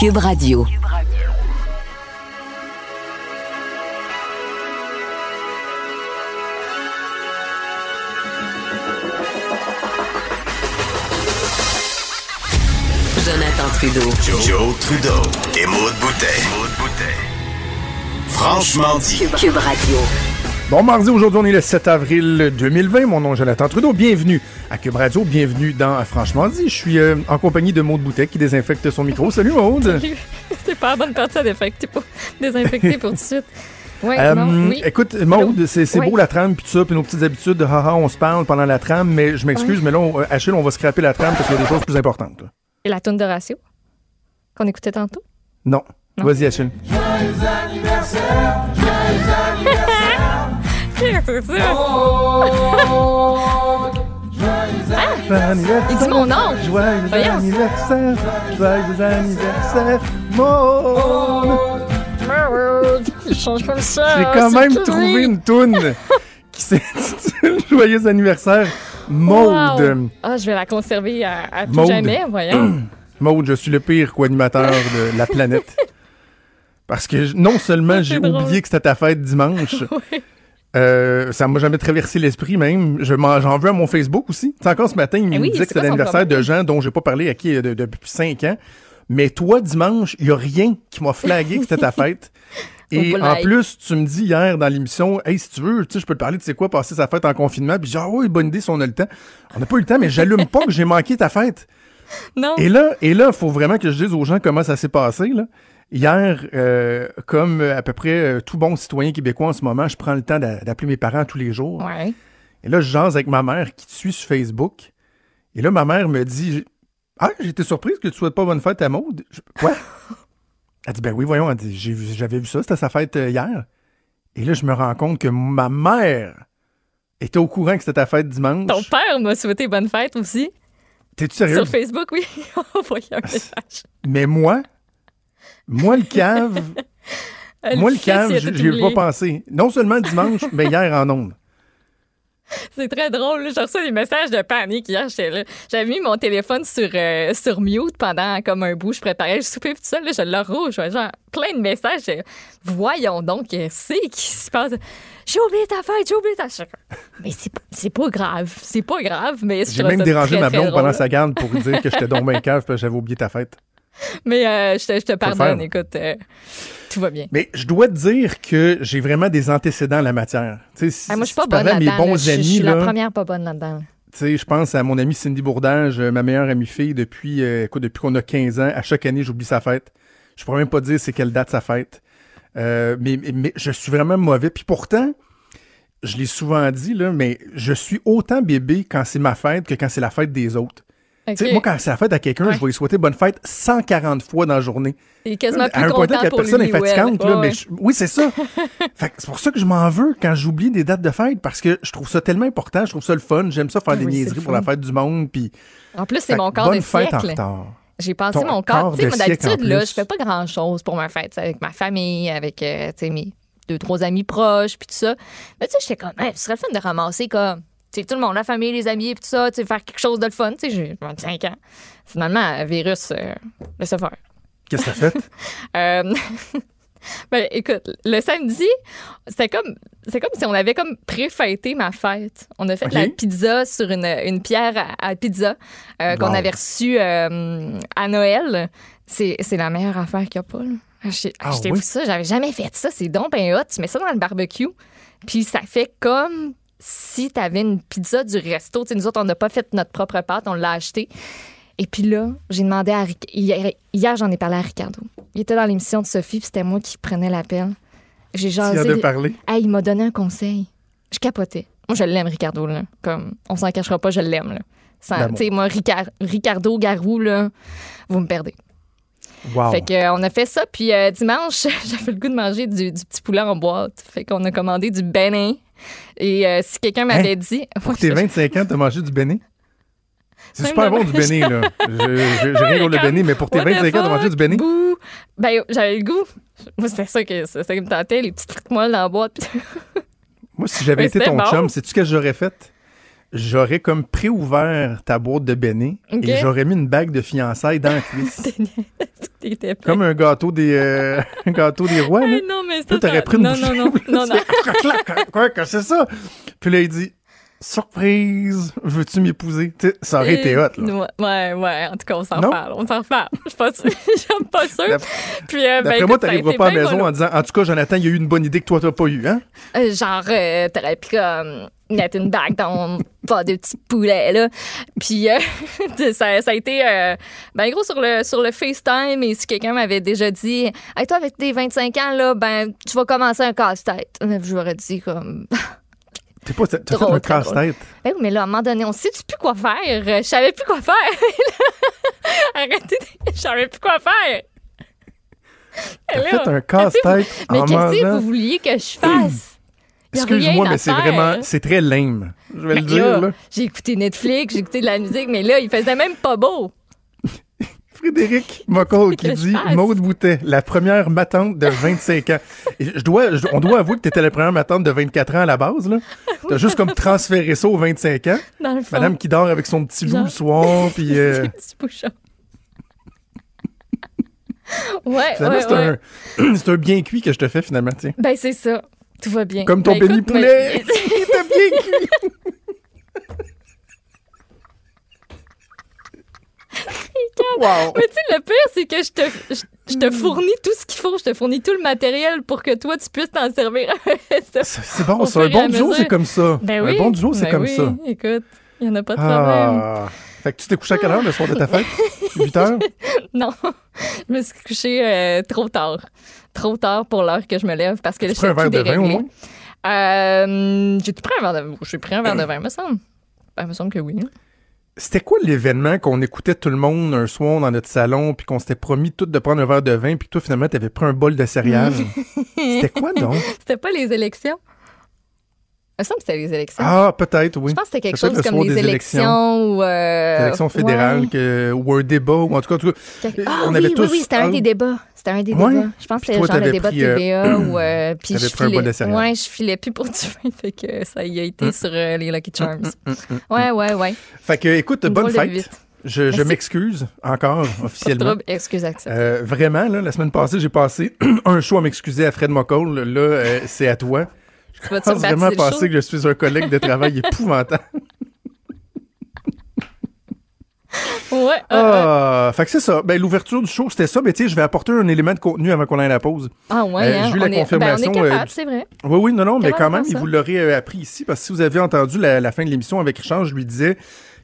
Cube Radio. Jonathan Trudeau. Joe, Trudeau et Maude Boutet. Franchement dit. Cube Radio. Bon mardi, aujourd'hui on est le 7 avril 2020. Mon nom est Jonathan Trudeau. Bienvenue à Cube Radio, bienvenue dans Franchement dit. Je suis euh, en compagnie de Maude Boutet qui désinfecte son micro. Salut Maude. C'est pas la bonne partie à désinfecter pour, désinfecter pour tout de suite. Ouais, Euh, non, oui. Écoute, Maude, c'est c'est Oui. beau la trame puis tout ça, puis nos petites habitudes de haha, on se parle pendant la trame, mais je m'excuse, mais là, on- euh, Achille, on va scraper la trame parce qu'il y a des choses plus importantes. là. Et la toune de ratio qu'on écoutait tantôt? Non. Non. Vas-y, Achille. C'est ça. Il dit mon nom. Joyeux Voyons. anniversaire, joyeux anniversaire, Maude. Il change comme ça. J'ai quand même trouvé une toune qui s'intitule Joyeux anniversaire, Maude. Wow. Ah, je vais la conserver à, à tout jamais, voyons. Maude, je suis le pire co-animateur de la planète. Parce que je- non seulement j'ai oublié que c'était ta fête dimanche, Oui. Euh, ça m'a jamais traversé l'esprit même. Je J'en veux à mon Facebook aussi. Tu sais, encore ce matin, il Eh me oui, disait c'est que son l'anniversaire de gens dont j'ai pas parlé à qui euh, de- depuis cinq ans. Mais toi, dimanche, il y a rien qui m'a flagué que c'était ta fête. Et en plus, tu me dis hier dans l'émission, hey, si tu veux, tu sais, je peux te parler de c'est quoi passer sa fête en confinement. Puis dit, ah oui, bonne idée si on a le temps. On n'a pas eu le temps, mais j'allume pas que j'ai manqué ta fête. Non. Et là, et là, faut vraiment que je dise aux gens comment ça s'est passé. Là. Hier, euh, comme euh, à peu près euh, tout bon citoyen québécois en ce moment, je prends le temps d'a- d'appeler mes parents tous les jours. Ouais. Et là, je jase avec ma mère qui te suit sur Facebook. Et là, ma mère me dit Ah, j'étais surprise que tu souhaites pas bonne fête à Maude. Quoi Elle dit Ben oui, voyons, j'avais vu ça, c'était sa fête hier. Et là, je me rends compte que ma mère était au courant que c'était ta fête dimanche. Ton père m'a souhaité bonne fête aussi. T'es-tu sérieux? Sur Facebook, oui. On un message. Mais moi, moi le cave, Euh, moi le cave, j'y ai pas pensé. Non seulement dimanche, mais hier en ondes. C'est très drôle. J'ai reçu des messages de panique hier. J'avais mis mon téléphone sur, euh, sur mute pendant comme un bout. Je préparais le souper tout ça. Là, je le rouge. Genre, plein de messages. Voyons donc, c'est qui se passe? J'ai oublié ta fête, j'ai oublié ta. Mais c'est, pas grave. C'est pas grave. Mais J'ai même dérangé très, ma blonde pendant sa garde pour lui dire que j'étais donc bien cave parce que j'avais oublié ta fête. Mais euh, je te, je te pardonne. Écoute, euh, tout va bien. Mais je dois te dire que j'ai vraiment des antécédents en la matière. Tu sais, si, Ah, moi, je suis pas bonne là-dedans. Je- suis là, la première pas bonne là-dedans. tu sais, je pense à mon amie Cindy Bourdage, euh, ma meilleure amie fille depuis, euh, écoute, depuis qu'on a 15 ans. À chaque année, j'oublie sa fête. Je pourrais même pas dire c'est quelle date sa fête. Mais, mais, mais je suis vraiment mauvais. Puis pourtant, je l'ai souvent dit, là, mais je suis autant bébé quand c'est ma fête que quand c'est la fête des autres. Moi, quand c'est la fête à quelqu'un, Ouais. je vais lui souhaiter bonne fête 140 fois dans la journée. C'est quasiment à plus un point que la personne est fatigante, là, Ouais, mais ouais. je- oui, c'est ça. c'est pour ça que je m'en veux quand j'oublie des dates de fête, parce que je trouve ça tellement important, je trouve ça le fun, j'aime ça faire Ah des niaiseries pour la fête du monde, puis En plus, c'est mon corps bonne de fête en retard. J'ai passé mon corps. Tu sais, d'habitude, là, je fais pas grand-chose pour ma fête. Avec ma famille, avec euh, mes deux, trois amis proches, puis tout ça. Mais tu sais, j'étais comme, Hey, ce serait le fun de ramasser comme, tout le monde, la famille, les amis, puis tout ça, tu faire quelque chose de le fun. Tu sais, j'ai 25 ans. Finalement, le virus, euh, laisse faire. Qu'est-ce que t'as fait? Euh, ben, écoute, le samedi, c'était comme, c'est comme si on avait comme pré-fêté ma fête. On a fait de la pizza sur une, une pierre à, à pizza euh, qu'on Wow. avait reçue euh, à Noël. C'est, c'est la meilleure affaire qu'il n'y a pas. Là. Acheter, Ah achetez-vous oui? ça. J'avais jamais fait ça. C'est donc ben hot. Tu mets ça dans le barbecue. Puis ça fait comme si tu avais une pizza du resto. Nous autres, on n'a pas fait notre propre pâte. On l'a acheté. Et puis là, j'ai demandé à Ric- hier, hier, j'en ai parlé à Ricardo. Il était dans l'émission de Sophie, puis c'était moi qui prenais l'appel. J'ai jasé. Hey, il m'a donné un conseil. Je capotais. Moi, je l'aime, Ricardo. Là. Comme, on s'en cachera pas, je l'aime. Tu sais, moi, Ricard- Ricardo Garou, là, vous me perdez. Wow. Fait que, euh, on a fait ça, puis euh, dimanche, j'avais le goût de manger du, du petit poulet en boîte. Fait qu'on a commandé du bénin. Et euh, si quelqu'un m'avait dit. Pour Ouais, tes je- 25 ans, t'as mangé du béné? C'est super bon du béné, là. J'ai rien contre le béné, mais pour tes what the 25 ans, t'as mangé du bouh. Ben, j'avais le goût. Moi, c'était ça, que, ça me tentait, les petites frites molles dans la boîte. Moi, si j'avais été ton bon. chum, sais-tu ce que j'aurais fait? J'aurais comme préouvert ta boîte de béné et j'aurais mis une bague de fiançailles dans la cuisse. Comme un gâteau des, euh, un gâteau des rois, là. Hey, non, mais ça. Toi, t'aurais pris une non, non, non, non, non. Quoi, quoi, c'est ça? Puis là, il dit, surprise, veux-tu m'épouser? Ça aurait été hot, là. Ouais, ouais. En tout cas, on s'en parle. On s'en reparle. Je suis pas sûre. Je pas sûre. Puis, euh, ben, D'après moi, t'arriveras pas à la maison en disant, en tout cas, Jonathan, il y a eu une bonne idée que toi, t'as pas eu, hein? Euh, genre, euh, t'aurais pu comme mettre une bague dans pas de petit poulet, là. Puis euh, ça, ça a été, euh, ben gros, sur le, sur le FaceTime, et si quelqu'un m'avait déjà dit, « Hey, toi, avec tes 25 ans, là, ben, tu vas commencer un casse-tête. » Je lui aurais dit comme... T'es pas, fait Drôle, un casse-tête. Ben oui, mais là, à un moment donné, on sait-tu plus quoi faire? Euh, Je savais plus quoi faire. Arrêtez, je savais plus quoi faire. T'as fait un casse-tête Mais qu'est-ce que vous vouliez que je fasse? Excuse-moi, mais c'est vraiment, c'est très lame. Je vais le dire, là, là. J'ai écouté Netflix, j'ai écouté de la musique, mais là, il faisait même pas beau. Frédéric Mockel qui dit? Maude Boutet, la première matante de 25 ans. Et je dois, je- on doit avouer que t'étais la première matante de 24 ans à la base, là. T'as juste comme transféré ça aux 25 ans. Dans le fond. Madame qui dort avec son petit loup le soir, puis euh, ouais, finalement, ouais, c'est ouais. un, c'est un bien cuit que je te fais finalement, tiens. Ben, c'est ça. Tout va bien. Comme ton Ben, béni poulet. mais- bien cuit. Wow. Mais tu sais, le pire, c'est que je te, je, je te fournis tout ce qu'il faut. Je te fournis tout le matériel pour que toi, tu puisses t'en servir. C'est bon, ça. Un et à bon duo, c'est comme ça. ben oui. Un bon duo, c'est Ben comme oui. ça. Écoute, il n'y en a pas de problème. Ah. Fait que tu t'es couché à quelle heure le soir de ta fête? 8 heures? Non, je me suis couchée euh, trop tard. Trop tard pour l'heure que je me lève parce que Tu je prends un verre de vin au moins? Euh, J'ai-tu pris un verre de J'ai pris un verre de vin, me semble. Ben, me semble que oui. C'était quoi l'événement qu'on écoutait tout le monde un soir dans notre salon, puis qu'on s'était promis tout de prendre un verre de vin, puis toi, finalement, t'avais pris un bol de céréales? C'était quoi, donc? C'était pas les élections? Il me semble que c'était les élections. Ah, peut-être, oui. Je pense que c'était quelque chose le comme les des élections, ou... Euh, élections fédérales, ouais. que, ou un débat, ou en tout cas, en tout cas, Quelque- Ah on oui, avait oui, tous... oui, c'était un des débats. C'était un des Ouais. débats. Je pense que c'était genre le débat pris, de euh, TVA ou... Euh, puis je un de filais... Ouais, je filais plus pour du vin, fait que ça y a été Hum. sur euh, les Lucky Charms. hum, hum. Ouais, ouais, ouais. Fait que, écoute, Une bonne de fête. Je, m'excuse encore, Pas de officiellement. trouble. Excuse. Euh, vraiment, là, la semaine passée, j'ai passé un show à m'excuser à Fred Moccol. Là, euh, c'est à toi. Je pense vraiment penser que je suis un collègue de travail épouvantable. Ouais. euh, fait que c'est ça. Ben, l'ouverture du show, c'était ça. Mais tu sais, je vais apporter un élément de contenu avant qu'on aille à la pause. Ah ouais, Euh, hein, j'ai eu la est- confirmation, Ben, on est euh, capable, c'est vrai. Oui, oui, non, non, mais Capable quand même, il vous l'aurait euh, appris ici, parce que si vous avez entendu la, la fin de l'émission avec Richard, je lui disais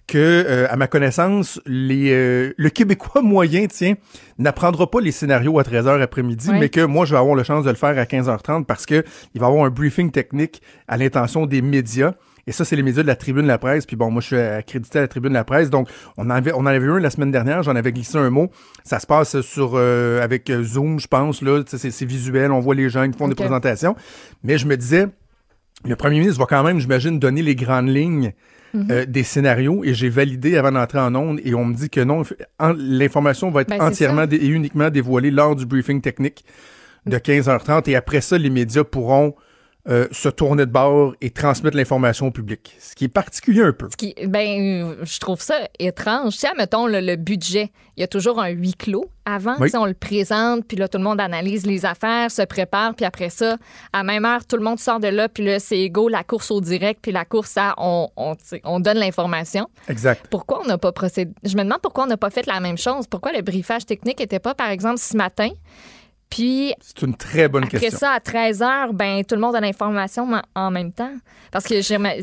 que, euh, à ma connaissance, les, euh, le Québécois moyen, tiens, n'apprendra pas les scénarios à 13h après-midi, Ouais. mais que moi, je vais avoir la chance de le faire à 15h30 parce que il va y avoir un briefing technique à l'intention des médias. Et ça, c'est les médias de la Tribune de la Presse. Puis bon, moi, je suis accrédité à la Tribune de la Presse. Donc, on en avait, on en avait eu un la semaine dernière. J'en avais glissé un mot. Ça se passe sur euh, avec euh, Zoom, je pense. Là, c'est, visuel. On voit les gens qui font des présentations. Mais je me disais, le premier ministre va quand même, j'imagine, donner les grandes lignes Mhm. euh, des scénarios et j'ai validé avant d'entrer en onde et on me dit que non, l'information va être Ben, entièrement et uniquement dévoilée lors du briefing technique de 15h30 et après ça, les médias pourront euh, se tourner de bord et transmettre l'information au public. Ce qui est particulier un peu. Ce qui, ben, je trouve ça étrange. Tu sais, mettons le, le budget, il y a toujours un huis clos. Avant, Oui. on le présente, puis là, tout le monde analyse les affaires, se prépare, puis après ça, à même heure, tout le monde sort de là, puis là, c'est égaux la course au direct, puis la course à on, on, on donne l'information. Exact. Pourquoi on n'a pas procédé? Je me demande pourquoi on n'a pas fait la même chose. Pourquoi le briefage technique n'était pas, par exemple, ce matin? Puis C'est une très bonne après question. ça, à 13 h, ben, tout le monde a l'information en- même temps. Parce que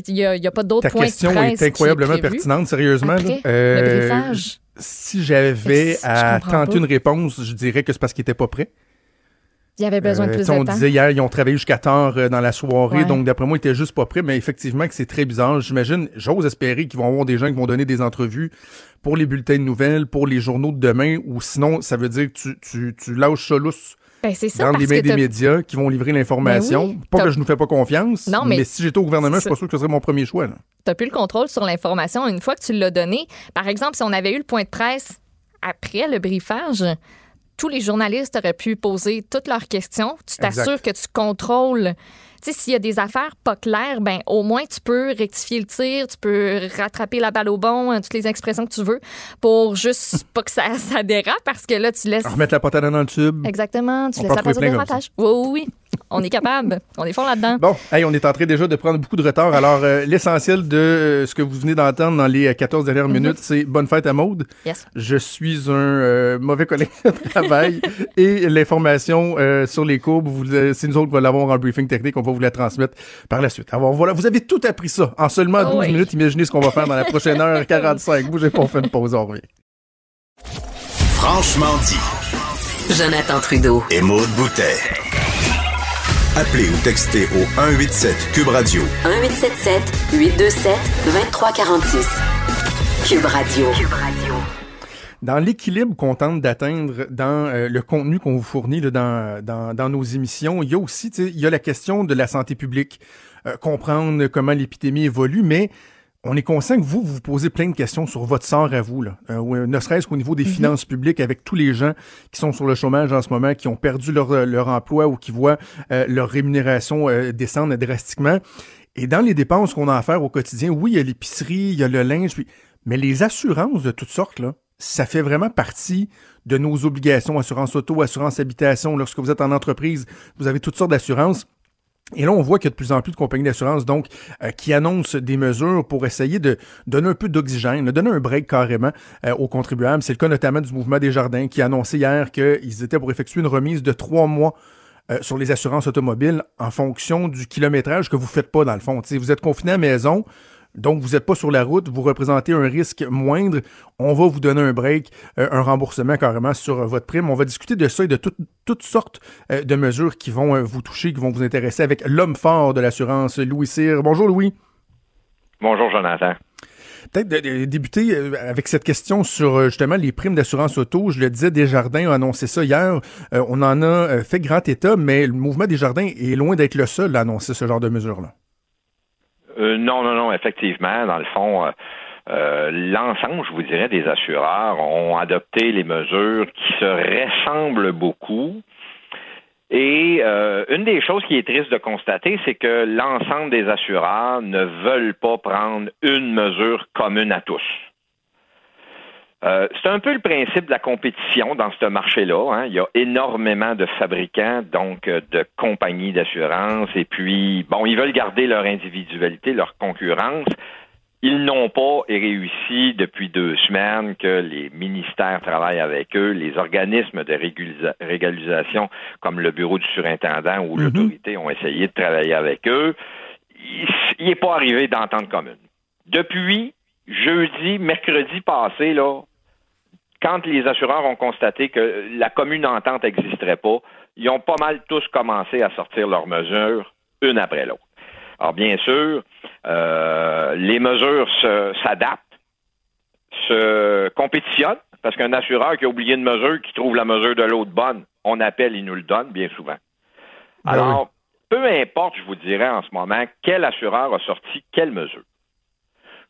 il n'y a, y a pas d'autres Ta points question de presse est qui incroyablement pertinente, sérieusement. Après, Euh, le briefage. Si j'avais à tenter pas. une réponse, je dirais que c'est parce qu'ils n'étaient pas prêts. Il y avait besoin de Euh, plus tu sais, de on temps. disait hier, ils ont travaillé jusqu'à tard euh, dans la soirée, Ouais. donc d'après moi, ils étaient juste pas prêts, mais effectivement que c'est très bizarre. J'imagine, j'ose espérer qu'ils vont avoir des gens qui vont donner des entrevues pour les bulletins de nouvelles, pour les journaux de demain, ou sinon, ça veut dire que tu, tu, tu lâches ça lousse Ben, c'est ça, dans les mains des médias qui vont livrer l'information. Ben oui, pas que je nous fais pas confiance, Non, mais, mais si j'étais au gouvernement, je suis pas sûr que ce serait mon premier choix. là. t'as plus le contrôle sur l'information une fois que tu l'as donné. Par exemple, si on avait eu le point de presse après le briefage, tous les journalistes auraient pu poser toutes leurs questions. Tu t'assures que tu contrôles tu sais, s'il y a des affaires pas claires, ben au moins tu peux rectifier le tir, tu peux rattraper la balle au bon, hein, toutes les expressions que tu veux, pour juste pas que ça, ça dérape, parce que là, tu laisses... Remettre la patate dans le tube. Exactement, tu laisses la patate de ratage. Oui, oui, oui. On est capable. on est fort là-dedans. Bon, hey, on est en train déjà de prendre beaucoup de retard. Alors, euh, l'essentiel de euh, ce que vous venez d'entendre dans les 14 dernières mhm. minutes, c'est bonne fête à Maude. Yes. Je suis un euh, mauvais collègue de travail et l'information sur les courbes, c'est nous autres qui va l'avoir en briefing technique. On va vous la transmettre par la suite. Alors, voilà, vous avez tout appris ça en seulement 12 minutes. Imaginez ce qu'on va faire dans la prochaine heure 45. Bougez pas, on fait une pause, on revient. Franchement dit. Jonathan Trudeau. Et Maude Boutet. Appelez ou textez au 187 Cube Radio. 1877 827 2346. Cube Radio. Cube Radio. Dans l'équilibre qu'on tente d'atteindre dans euh, le contenu qu'on vous fournit dans, dans, dans, nos émissions, il y a aussi il y a la question de la santé publique, euh, comprendre comment l'épidémie évolue, mais on est conscient que vous, vous posez plein de questions sur votre sort à vous, là. Euh, ne serait-ce qu'au niveau des mhm. finances publiques, avec tous les gens qui sont sur le chômage en ce moment, qui ont perdu leur, euh, leur emploi ou qui voient euh, leur rémunération descendre drastiquement. Et dans les dépenses qu'on a à faire au quotidien, oui, il y a l'épicerie, il y a le linge, mais les assurances de toutes sortes, là, ça fait vraiment partie de nos obligations, assurance auto, assurance habitation. Lorsque vous êtes en entreprise, vous avez toutes sortes d'assurances. Et là, on voit qu'il y a de plus en plus de compagnies d'assurance donc euh, qui annoncent des mesures pour essayer de donner un peu d'oxygène, de donner un break carrément euh, aux contribuables. C'est le cas notamment du mouvement des jardins qui a annoncé hier qu'ils étaient pour effectuer une remise de trois mois euh, sur les assurances automobiles en fonction du kilométrage que vous faites pas dans le fond. Si vous êtes confiné à la maison, donc, vous n'êtes pas sur la route, vous représentez un risque moindre. On va vous donner un break, euh, un remboursement carrément sur euh, votre prime. On va discuter de ça et de toutes sortes euh, de mesures qui vont vous toucher, qui vont vous intéresser avec l'homme fort de l'assurance, Louis Cyr. Bonjour, Louis. Bonjour, Jonathan. Peut-être de, débuter avec cette question sur justement les primes d'assurance auto. Je le disais, Desjardins a annoncé ça hier. on en a fait grand état, mais le mouvement Desjardins est loin d'être le seul à annoncer ce genre de mesures-là. Euh, non, non, non, effectivement, dans le fond, euh, euh, l'ensemble, je vous dirais, des assureurs ont adopté les mesures qui se ressemblent beaucoup. Et une des choses qui est triste de constater, c'est que l'ensemble des assureurs ne veulent pas prendre une mesure commune à tous. Euh, c'est un peu le principe de la compétition dans ce marché-là. Hein. Il y a énormément de fabricants, donc euh, de compagnies d'assurance, et puis, bon, ils veulent garder leur individualité, leur concurrence. Ils n'ont pas réussi depuis deux semaines que les ministères travaillent avec eux, les organismes de régularisation comme le bureau du surintendant ou mhm. l'autorité ont essayé de travailler avec eux. Il n'est pas arrivé d'entente commune. Depuis jeudi, mercredi passé, là, quand les assureurs ont constaté que la commune entente n'existerait pas, ils ont pas mal tous commencé à sortir leurs mesures une après l'autre. Alors bien sûr, euh, les mesures s'adaptent, se, compétitionnent, parce qu'un assureur qui a oublié une mesure, qui trouve la mesure de l'autre bonne, on appelle, il nous le donne bien souvent. Ben Alors, peu importe, je vous dirais en ce moment, quel assureur a sorti quelle mesure.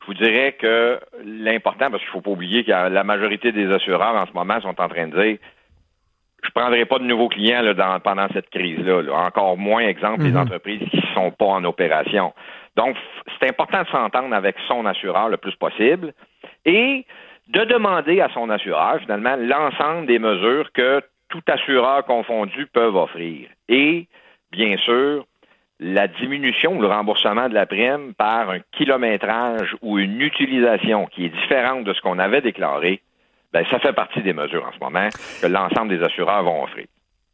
Je vous dirais que l'important, parce qu'il ne faut pas oublier que la majorité des assureurs en ce moment sont en train de dire je ne prendrai pas de nouveaux clients pendant cette crise-là. Encore moins, exemple, les mhm. entreprises qui ne sont pas en opération. Donc, c'est important de s'entendre avec son assureur le plus possible et de demander à son assureur, finalement, l'ensemble des mesures que tout assureur confondu peuvent offrir. Et, bien sûr, la diminution ou le remboursement de la prime par un kilométrage ou une utilisation qui est différente de ce qu'on avait déclaré, ben, ça fait partie des mesures en ce moment que l'ensemble des assureurs vont offrir.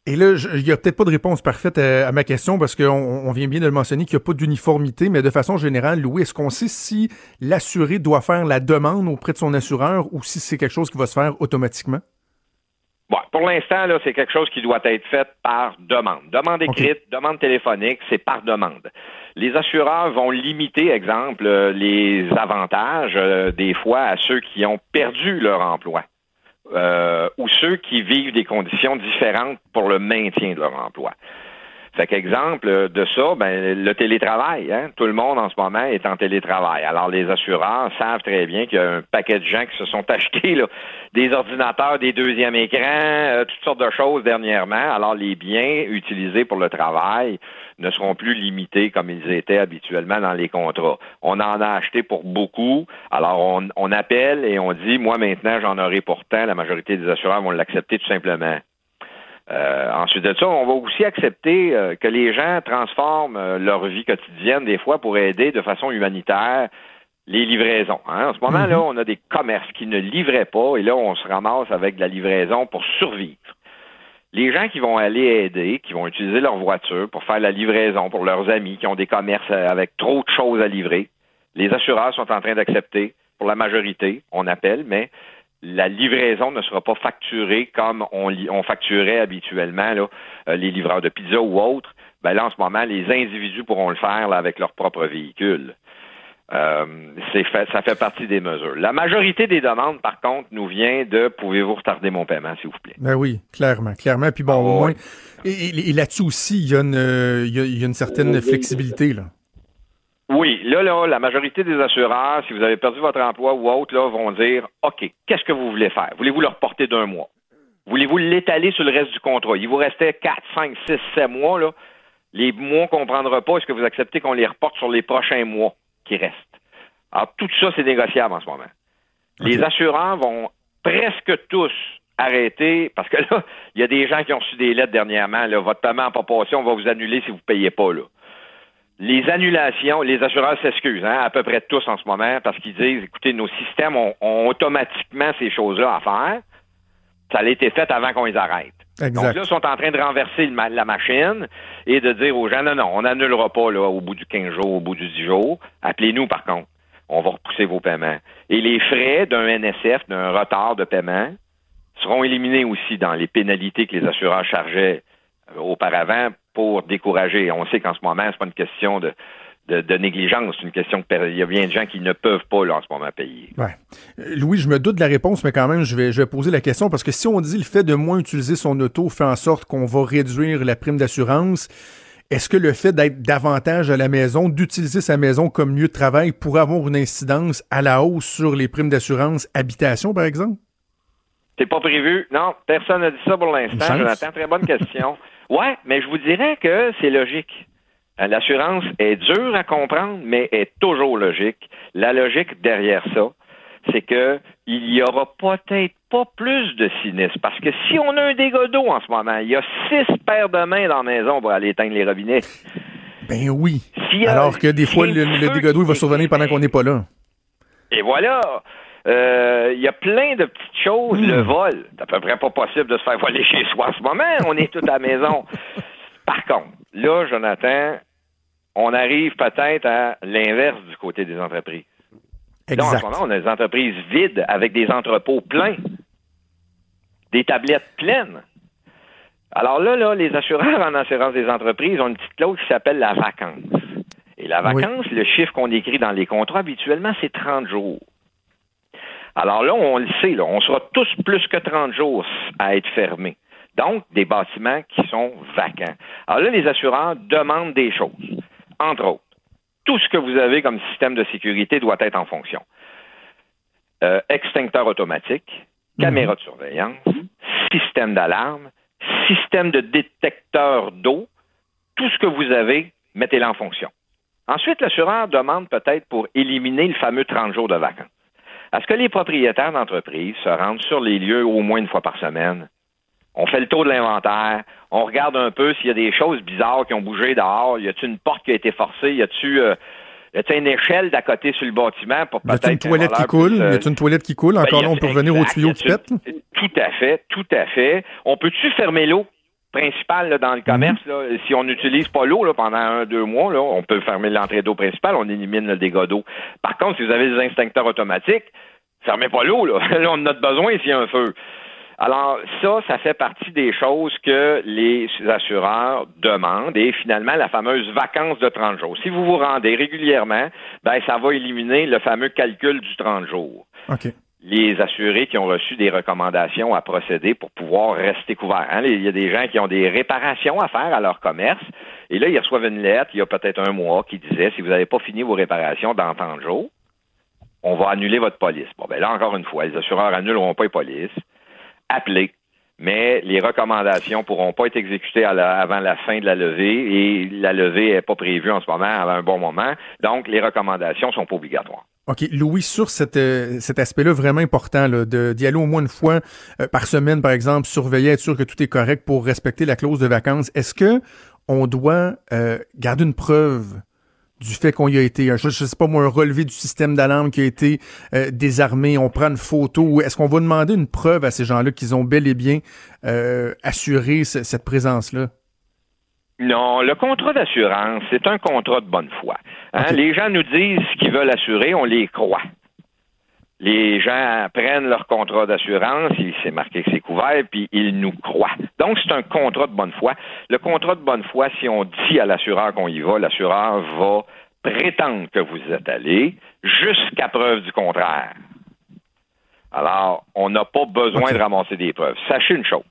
Et là, il n'y a peut-être pas de réponse parfaite à, ma question parce qu'on vient bien de le mentionner qu'il n'y a pas d'uniformité, mais de façon générale, Louis, est-ce qu'on sait si l'assuré doit faire la demande auprès de son assureur ou si c'est quelque chose qui va se faire automatiquement? Bon, pour l'instant, là, c'est quelque chose qui doit être fait par demande. Demande écrite, demande téléphonique, c'est par demande. Les assureurs vont limiter, exemple, euh, les avantages euh, des fois à ceux qui ont perdu leur emploi euh, ou ceux qui vivent des conditions différentes pour le maintien de leur emploi. Fait qu'exemple de ça, ben, le télétravail. Hein? Tout le monde en ce moment est en télétravail. Alors, les assureurs savent très bien qu'il y a un paquet de gens qui se sont achetés là, des ordinateurs, des deuxièmes écrans, euh, toutes sortes de choses dernièrement. Alors, les biens utilisés pour le travail ne seront plus limités comme ils étaient habituellement dans les contrats. On en a acheté pour beaucoup. Alors, on, on appelle et on dit, moi maintenant, j'en aurai pourtant. La majorité des assureurs vont l'accepter tout simplement. Euh, ensuite de ça, on va aussi accepter euh, que les gens transforment euh, leur vie quotidienne des fois pour aider de façon humanitaire les livraisons. Hein. En ce moment-là, mhm. on a des commerces qui ne livraient pas et là, on se ramasse avec de la livraison pour survivre. Les gens qui vont aller aider, qui vont utiliser leur voiture pour faire la livraison pour leurs amis qui ont des commerces avec trop de choses à livrer, les assureurs sont en train d'accepter pour la majorité, on appelle, mais la livraison ne sera pas facturée comme on, on facturait habituellement là, euh, les livreurs de pizza ou autres. Ben là, en ce moment, les individus pourront le faire là, avec leur propre véhicule. Euh, fait, ça fait partie des mesures. La majorité des demandes, par contre, nous vient de pouvez-vous retarder mon paiement, s'il vous plaît. Ben oui, clairement, clairement. Puis bon, au moins, et, là-dessus aussi, il y, a une, il y a une certaine flexibilité là. Oui, là, là, la majorité des assureurs, si vous avez perdu votre emploi ou autre, là, vont dire OK, qu'est-ce que vous voulez faire? Voulez-vous le reporter d'un mois? Voulez-vous l'étaler sur le reste du contrat? Il vous restait 4, 5, 6, 7 mois, là. Les mois qu'on ne prendra pas, est-ce que vous acceptez qu'on les reporte sur les prochains mois qui restent? Alors, tout ça, c'est négociable en ce moment. Les assureurs vont presque tous arrêter, parce que là, il y a des gens qui ont reçu des lettres dernièrement, là, votre paiement n'a pas passé, on va vous annuler si vous ne payez pas, là. Les annulations, les assureurs s'excusent, hein, à peu près tous en ce moment, parce qu'ils disent, écoutez, nos systèmes ont, automatiquement ces choses-là à faire. Ça a été fait avant qu'on les arrête. Donc là, ils sont en train de renverser la machine et de dire aux gens, non, non, on n'annulera pas là, au bout du 15 jours, au bout du 10 jours. Appelez-nous, par contre. On va repousser vos paiements. Et les frais d'un NSF, d'un retard de paiement, seront éliminés aussi dans les pénalités que les assureurs chargeaient euh, auparavant pour décourager. On sait qu'en ce moment, c'est pas une question de, de, négligence. C'est une question qu'il y a bien de gens qui ne peuvent pas, là, en ce moment, payer. Ouais. Euh, Louis, je me doute de la réponse, mais quand même, je vais, je vais poser la question parce que si on dit le fait de moins utiliser son auto fait en sorte qu'on va réduire la prime d'assurance, est-ce que le fait d'être davantage à la maison, d'utiliser sa maison comme lieu de travail pourrait avoir une incidence à la hausse sur les primes d'assurance habitation, par exemple? C'est pas prévu. Non, personne n'a dit ça pour l'instant. Jonathan, très bonne question. Ouais, mais je vous dirais que c'est logique. Euh, l'assurance est dure à comprendre, mais est toujours logique. La logique derrière ça, c'est que il y aura peut-être pas plus de sinistres. Parce que si on a un dégât d'eau en ce moment, il y a six paires de mains dans la maison pour aller éteindre les robinets. Ben oui. Alors que des fois, le, le dégât d'eau va survenir pendant qu'on n'est pas là. Et voilà. Euh, il y a plein de petites choses. Le hmm. vol, c'est à peu près pas possible de se faire voler chez soi en ce moment. On est tout à la maison. Par contre, là, Jonathan, on arrive peut-être à l'inverse du côté des entreprises. Là, en ce moment, on a des entreprises vides avec des entrepôts pleins, des tablettes pleines. Alors là, là, les assureurs en assurance des entreprises ont une petite clause qui s'appelle la vacance. Et la vacance, le chiffre qu'on écrit dans les contrats habituellement, c'est 30 jours. Alors là, on le sait, là, on sera tous plus que 30 jours à être fermés. Donc, des bâtiments qui sont vacants. Alors là, les assureurs demandent des choses. Entre autres, tout ce que vous avez comme système de sécurité doit être en fonction. Euh, extincteur automatique, mhm. caméra de surveillance, système d'alarme, système de détecteur d'eau, tout ce que vous avez, mettez-le en fonction. Ensuite, l'assureur demande peut-être pour éliminer le fameux 30 jours de vacances. Est-ce que les propriétaires d'entreprises se rendent sur les lieux au moins une fois par semaine? On fait le tour de l'inventaire, on regarde un peu s'il y a des choses bizarres qui ont bougé dehors. Y a-t-il une porte qui a été forcée? Y a-t-il euh, une échelle d'à côté sur le bâtiment pour peut-être. Y a une toilette qui coule? Y a une toilette qui coule? Encore là, on peut revenir au tuyau qui pète? Tout à fait, tout à fait. On peut-tu fermer l'eau? Principale dans le commerce, mhm. si on n'utilise pas l'eau pendant un, deux mois, là, on peut fermer l'entrée d'eau principale, on élimine le dégât d'eau. Par contre, si vous avez des instincteurs automatiques, fermez pas l'eau, là. là, on a besoin s'il y a un feu. Alors, ça, ça fait partie des choses que les assureurs demandent et finalement, la fameuse vacance de 30 jours. Si vous vous rendez régulièrement, ben, ça va éliminer le fameux calcul du 30 jours. OK. Les assurés qui ont reçu des recommandations à procéder pour pouvoir rester couverts. Hein. Il y a des gens qui ont des réparations à faire à leur commerce, et là, ils reçoivent une lettre, il y a peut-être un mois, qui disait, si vous n'avez pas fini vos réparations dans tant de jours, on va annuler votre police. Bon, ben là, encore une fois, les assureurs annuleront pas les polices. Appelez. Mais les recommandations pourront pas être exécutées avant la fin de la levée et la levée n'est pas prévue en ce moment à un bon moment. Donc, les recommandations sont pas obligatoires. OK. Louis, sur euh, cet aspect-là vraiment important, d'y aller au moins une fois euh, par semaine, par exemple, surveiller, être sûr que tout est correct pour respecter la clause de vacances, est-ce que on doit euh, garder une preuve du fait qu'on y a été, je, je sais pas moi, un relevé du système d'alarme qui a été désarmé, on prend une photo, est-ce qu'on va demander une preuve à ces gens-là qu'ils ont bel et bien assuré cette présence-là? Non, le contrat d'assurance, c'est un contrat de bonne foi. Hein? Les gens nous disent ce qu'ils veulent assurer, on les croit les gens prennent leur contrat d'assurance, il s'est marqué que c'est couvert, puis ils nous croient. Donc, c'est un contrat de bonne foi. Le contrat de bonne foi, si on dit à l'assureur qu'on y va, l'assureur va prétendre que vous êtes allé jusqu'à preuve du contraire. Alors, on n'a pas besoin de ramasser des preuves. Sachez une chose.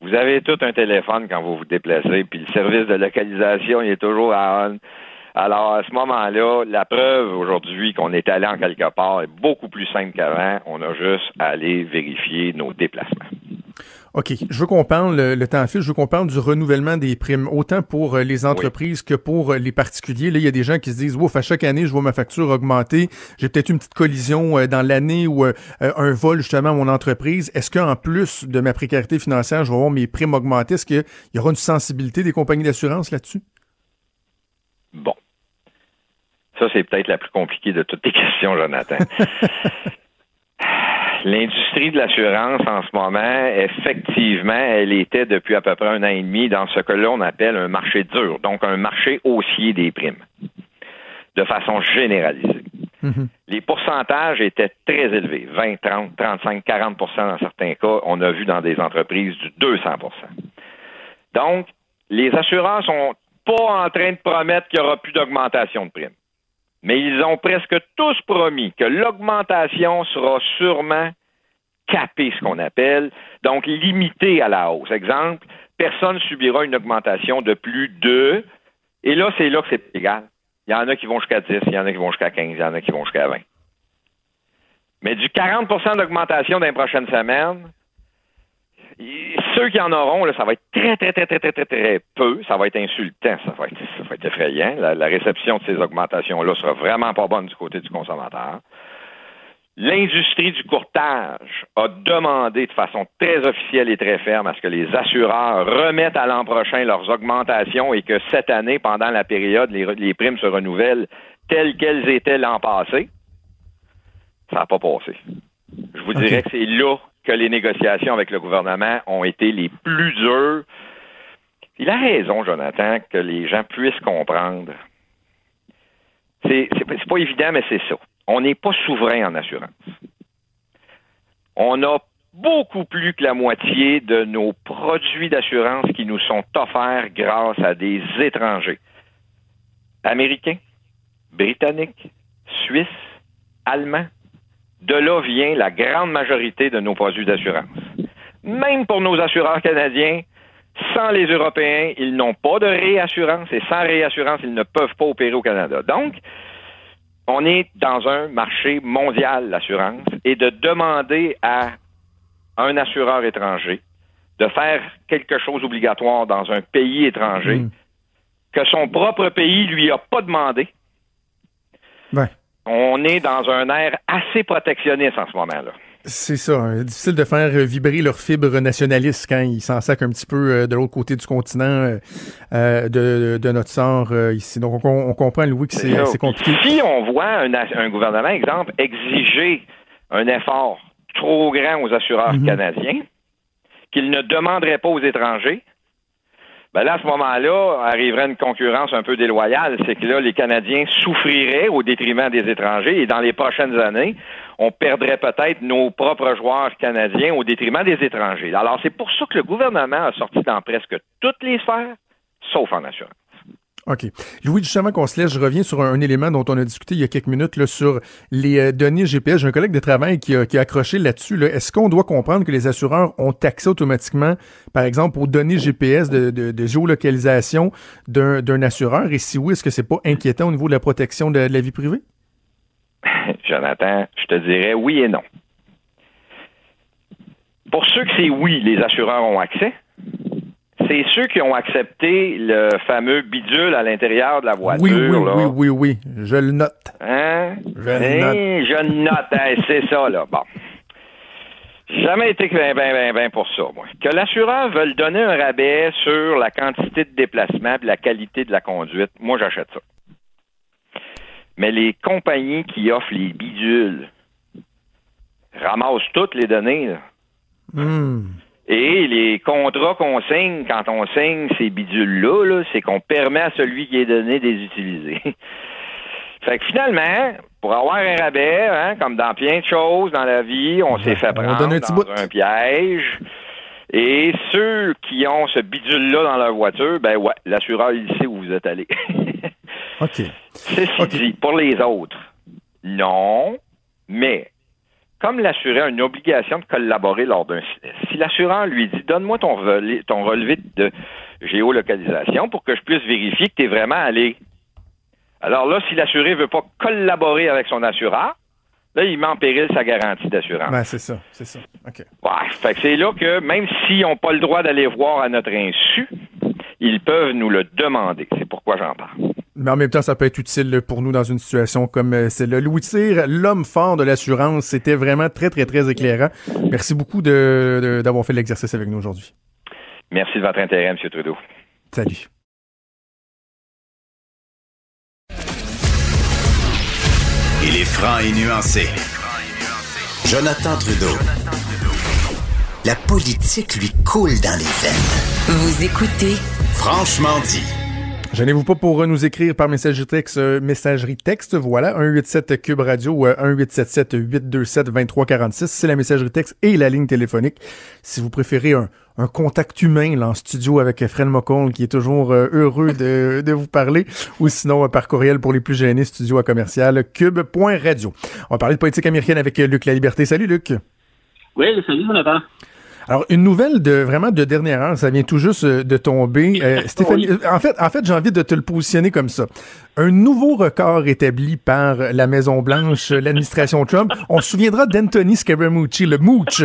Vous avez tout un téléphone quand vous vous déplacez, puis le service de localisation, il est toujours à on. Alors, à ce moment-là, la preuve aujourd'hui qu'on est allé en quelque part est beaucoup plus simple qu'avant. On a juste à aller vérifier nos déplacements. OK. Je veux qu'on parle, le, temps file, je veux qu'on parle du renouvellement des primes, autant pour euh, les entreprises que pour euh, les particuliers. Là, il y a des gens qui se disent, ouf, à chaque année, je vois ma facture augmenter. J'ai peut-être une petite collision euh, dans l'année ou un vol, justement, à mon entreprise. Est-ce qu'en plus de ma précarité financière, je vais voir mes primes augmenter? Est-ce qu'il y aura une sensibilité des compagnies d'assurance là-dessus? Bon. Ça, c'est peut-être la plus compliquée de toutes tes questions, Jonathan. L'industrie de l'assurance en ce moment, effectivement, elle était depuis à peu près un an et demi dans ce que l'on appelle un marché dur, donc un marché haussier des primes, de façon généralisée. Mm-hmm. Les pourcentages étaient très élevés, 20, 30, 35, 40% dans certains cas. On a vu dans des entreprises du 200% Donc, les assureurs sont pas en train de promettre qu'il n'y aura plus d'augmentation de primes mais ils ont presque tous promis que l'augmentation sera sûrement capée, ce qu'on appelle, donc limitée à la hausse. Exemple, personne subira une augmentation de plus de, et là, c'est là que c'est égal. Il y en a qui vont jusqu'à 10, il y en a qui vont jusqu'à 15, il y en a qui vont jusqu'à 20. Mais du 40% d'augmentation dans les prochaines semaines, ceux qui en auront, ça va être très, très, très, très, très, très, très peu. Ça va être insultant. Ça va être, ça va être effrayant. La, réception de ces augmentations-là sera vraiment pas bonne du côté du consommateur. L'industrie du courtage a demandé de façon très officielle et très ferme à ce que les assureurs remettent à l'an prochain leurs augmentations et que cette année, pendant la période, les, les primes se renouvellent telles qu'elles étaient l'an passé. Ça n'a pas passé. Je vous dirais que c'est là que les négociations avec le gouvernement ont été les plus dures. Il a raison, Jonathan, que les gens puissent comprendre. C'est, pas évident, mais c'est ça. On n'est pas souverain en assurance. On a beaucoup plus que la moitié de nos produits d'assurance qui nous sont offerts grâce à des étrangers. Américains, Britanniques, Suisses, Allemands, de là vient la grande majorité de nos produits d'assurance. Même pour nos assureurs canadiens, sans les Européens, ils n'ont pas de réassurance et sans réassurance, ils ne peuvent pas opérer au Canada. Donc, on est dans un marché mondial, l'assurance, et de demander à un assureur étranger de faire quelque chose obligatoire dans un pays étranger mm. que son propre pays lui a pas demandé. Ouais on est dans un air assez protectionniste en ce moment-là. C'est ça. Hein. Difficile de faire vibrer leurs fibres nationalistes quand ils s'en sacent un petit peu euh, de l'autre côté du continent euh, euh, de, notre sort ici. Donc, on, comprend, Louis, que c'est compliqué. Si on voit un, gouvernement, exemple, exiger un effort trop grand aux assureurs mhm. canadiens, qu'il ne demanderait pas aux étrangers, ben là, à ce moment-là, arriverait une concurrence un peu déloyale. C'est que là, les Canadiens souffriraient au détriment des étrangers et dans les prochaines années, on perdrait peut-être nos propres joueurs canadiens au détriment des étrangers. Alors, c'est pour ça que le gouvernement a sorti dans presque toutes les sphères, sauf en assurance. OK. Louis, justement qu'on se laisse, je reviens sur un, élément dont on a discuté il y a quelques minutes là, sur les euh, données GPS. J'ai un collègue de travail qui a, accroché là-dessus. Là. Est-ce qu'on doit comprendre que les assureurs ont accès automatiquement, par exemple, aux données GPS de, géolocalisation d'un assureur? Et si oui, est-ce que c'est pas inquiétant au niveau de la protection de, de la vie privée? Jonathan, je te dirais oui et non. Pour ceux que c'est oui, les assureurs ont accès c'est ceux qui ont accepté le fameux bidule à l'intérieur de la voiture. Oui, oui, oui, oui, oui, je le note. Hein? Je le note. Je note, hein, c'est ça, là. Bon. Jamais été bien, bien, bien, bien pour ça, moi. Que l'assureur veuille donner un rabais sur la quantité de déplacement et la qualité de la conduite, moi, j'achète ça. Mais les compagnies qui offrent les bidules ramassent toutes les données, là. Hmm. Et les contrats qu'on signe quand on signe ces bidules-là, c'est qu'on permet à celui qui est donné de les utiliser. fait que finalement, pour avoir un rabais, hein, comme dans plein de choses dans la vie, on s'est fait prendre un dans un piège. Et ceux qui ont ce bidule-là dans leur voiture, ben ouais, l'assureur, il sait où vous êtes allé. OK. C'est ce dit. Pour les autres, non, mais comme l'assureur a une obligation de collaborer lors d'un sinistre, si l'assureur lui dit Donne-moi ton, ton relevé de géolocalisation pour que je puisse vérifier que tu es vraiment allé. Alors là, si l'assuré ne veut pas collaborer avec son assureur, là, il met en péril sa garantie d'assurance. Ben, c'est ça, c'est ça. OK. Ouais, fait que c'est là que même s'ils n'ont pas le droit d'aller voir à notre insu, ils peuvent nous le demander. C'est pourquoi j'en parle. Mais en même temps, ça peut être utile pour nous dans une situation comme euh, celle-là. Louis Cyr, l'homme fort de l'assurance, c'était vraiment très, très, très éclairant. Merci beaucoup d'avoir de, fait l'exercice avec nous aujourd'hui. Merci de votre intérêt, M. Trudeau. Salut. Il est franc et nuancé. Jonathan Trudeau. La politique lui coule dans les veines. Vous écoutez Franchement dit. Gênez-vous pas pour nous écrire par messagerie texte, euh, messagerie texte, voilà, 187 Cube Radio ou 1877 827 2346, c'est la messagerie texte et la ligne téléphonique. Si vous préférez un, contact humain là, en studio avec Fred McCall qui est toujours euh, heureux de, vous parler, ou sinon euh, par courriel pour les plus gênés, studio à commercial cube.radio. On va parler de politique américaine avec Luc La Liberté. Salut Luc. Oui, salut Jonathan. Alors, une nouvelle de vraiment de dernière heure, ça vient tout juste euh, de tomber. Euh, Stéphanie, euh, en fait, en fait, j'ai envie de te le positionner comme ça. Un nouveau record établi par la Maison Blanche, l'administration Trump. On se souviendra d'Anthony Scaramucci, le Mooch,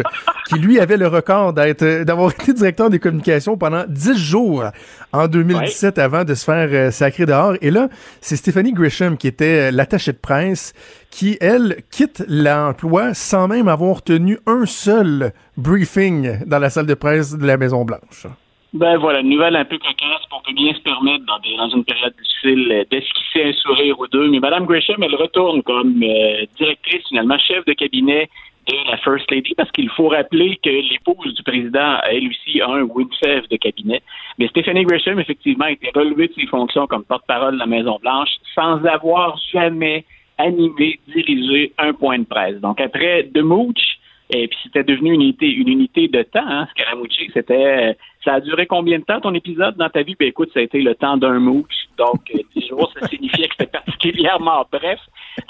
qui lui avait le record d'être, d'avoir été directeur des communications pendant dix jours en 2017 avant de se faire sacrer dehors. Et là, c'est Stephanie Grisham qui était l'attachée de presse qui, elle, quitte l'emploi sans même avoir tenu un seul briefing dans la salle de presse de la Maison-Blanche. Ben voilà, une nouvelle un peu cocasse pour que bien se permettre dans, une période difficile d'esquisser un sourire ou deux. Mais Mme Gresham, elle retourne comme euh, directrice, finalement, chef de cabinet de la First Lady, parce qu'il faut rappeler que l'épouse du président, elle aussi, a un ou de cabinet. Mais Stephanie Gresham, effectivement, a été relevée de ses fonctions comme porte-parole de la Maison-Blanche sans avoir jamais animer, diriger un point de presse. Donc après de Mooch, et puis c'était devenu une unité, une unité de temps, hein, Scaramucci. C'était, ça a duré combien de temps ton épisode dans ta vie? Ben écoute, ça a été le temps d'un mooch. Donc, euh, dix jours, ça signifiait que c'était particulièrement bref.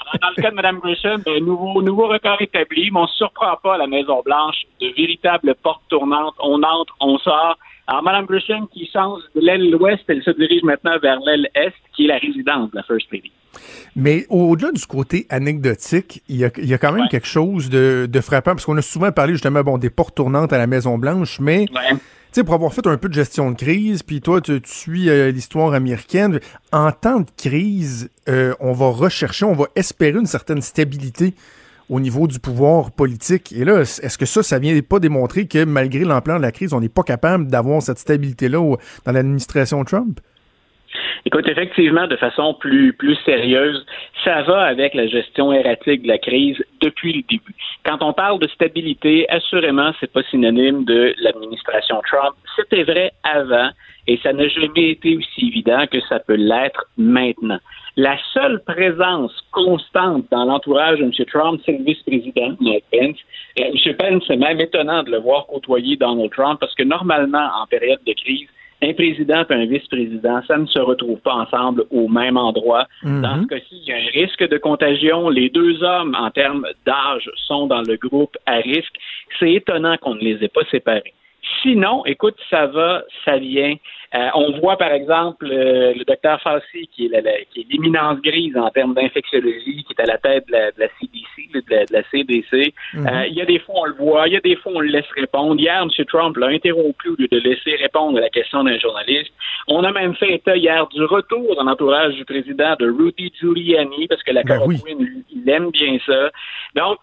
Alors, dans le cas de Mme Grisham, ben, nouveau, nouveau record établi, mais on ne surprend pas à la Maison-Blanche de véritables portes tournantes. On entre, on sort. Alors, Mme Grisham qui change de l'aile ouest, elle se dirige maintenant vers l'aile est, qui est la résidence de la First Lady. Mais au-delà du côté anecdotique, il y a, quand même quelque chose de, frappant, parce qu'on a souvent parlé justement bon, des portes tournantes à la Maison-Blanche, mais sais, pour avoir fait un peu de gestion de crise, puis toi, tu, suis euh, l'histoire américaine, en temps de crise, euh, on va rechercher, on va espérer une certaine stabilité au niveau du pouvoir politique. Et là, est-ce que ça, ça vient pas démontrer que malgré l'ampleur de la crise, on n'est pas capable d'avoir cette stabilité-là dans l'administration Trump? Écoute, effectivement, de façon plus, plus sérieuse, ça va avec la gestion erratique de la crise depuis le début. Quand on parle de stabilité, assurément, c'est pas synonyme de l'administration Trump. C'était vrai avant et ça n'a jamais été aussi évident que ça peut l'être maintenant. La seule présence constante dans l'entourage de M. Trump, c'est le vice-président, M. Pence. Et M. Pence, c'est même étonnant de le voir côtoyer Donald Trump parce que normalement, en période de crise, un président et un vice-président, ça ne se retrouve pas ensemble au même endroit. Mhm. Dans ce cas-ci, il y a un risque de contagion. Les deux hommes, en termes d'âge, sont dans le groupe à risque. C'est étonnant qu'on ne les ait pas séparés. Sinon, écoute, ça va, ça vient. Euh, on voit par exemple euh, le docteur Fauci, qui est, la- la- qui est l'éminence grise en termes d'infectiologie, qui est à la tête de la, de la CDC, de la, de la CDC. Euh, il y a des fois, on le voit, il y a des fois, on le laisse répondre. Hier, M. Trump l'a interrompu au lieu de laisser répondre à la question d'un journaliste. On a même fait état hier du retour dans l'entourage du président de Rudy Giuliani, parce que la Ben oui. il aime bien ça. Donc,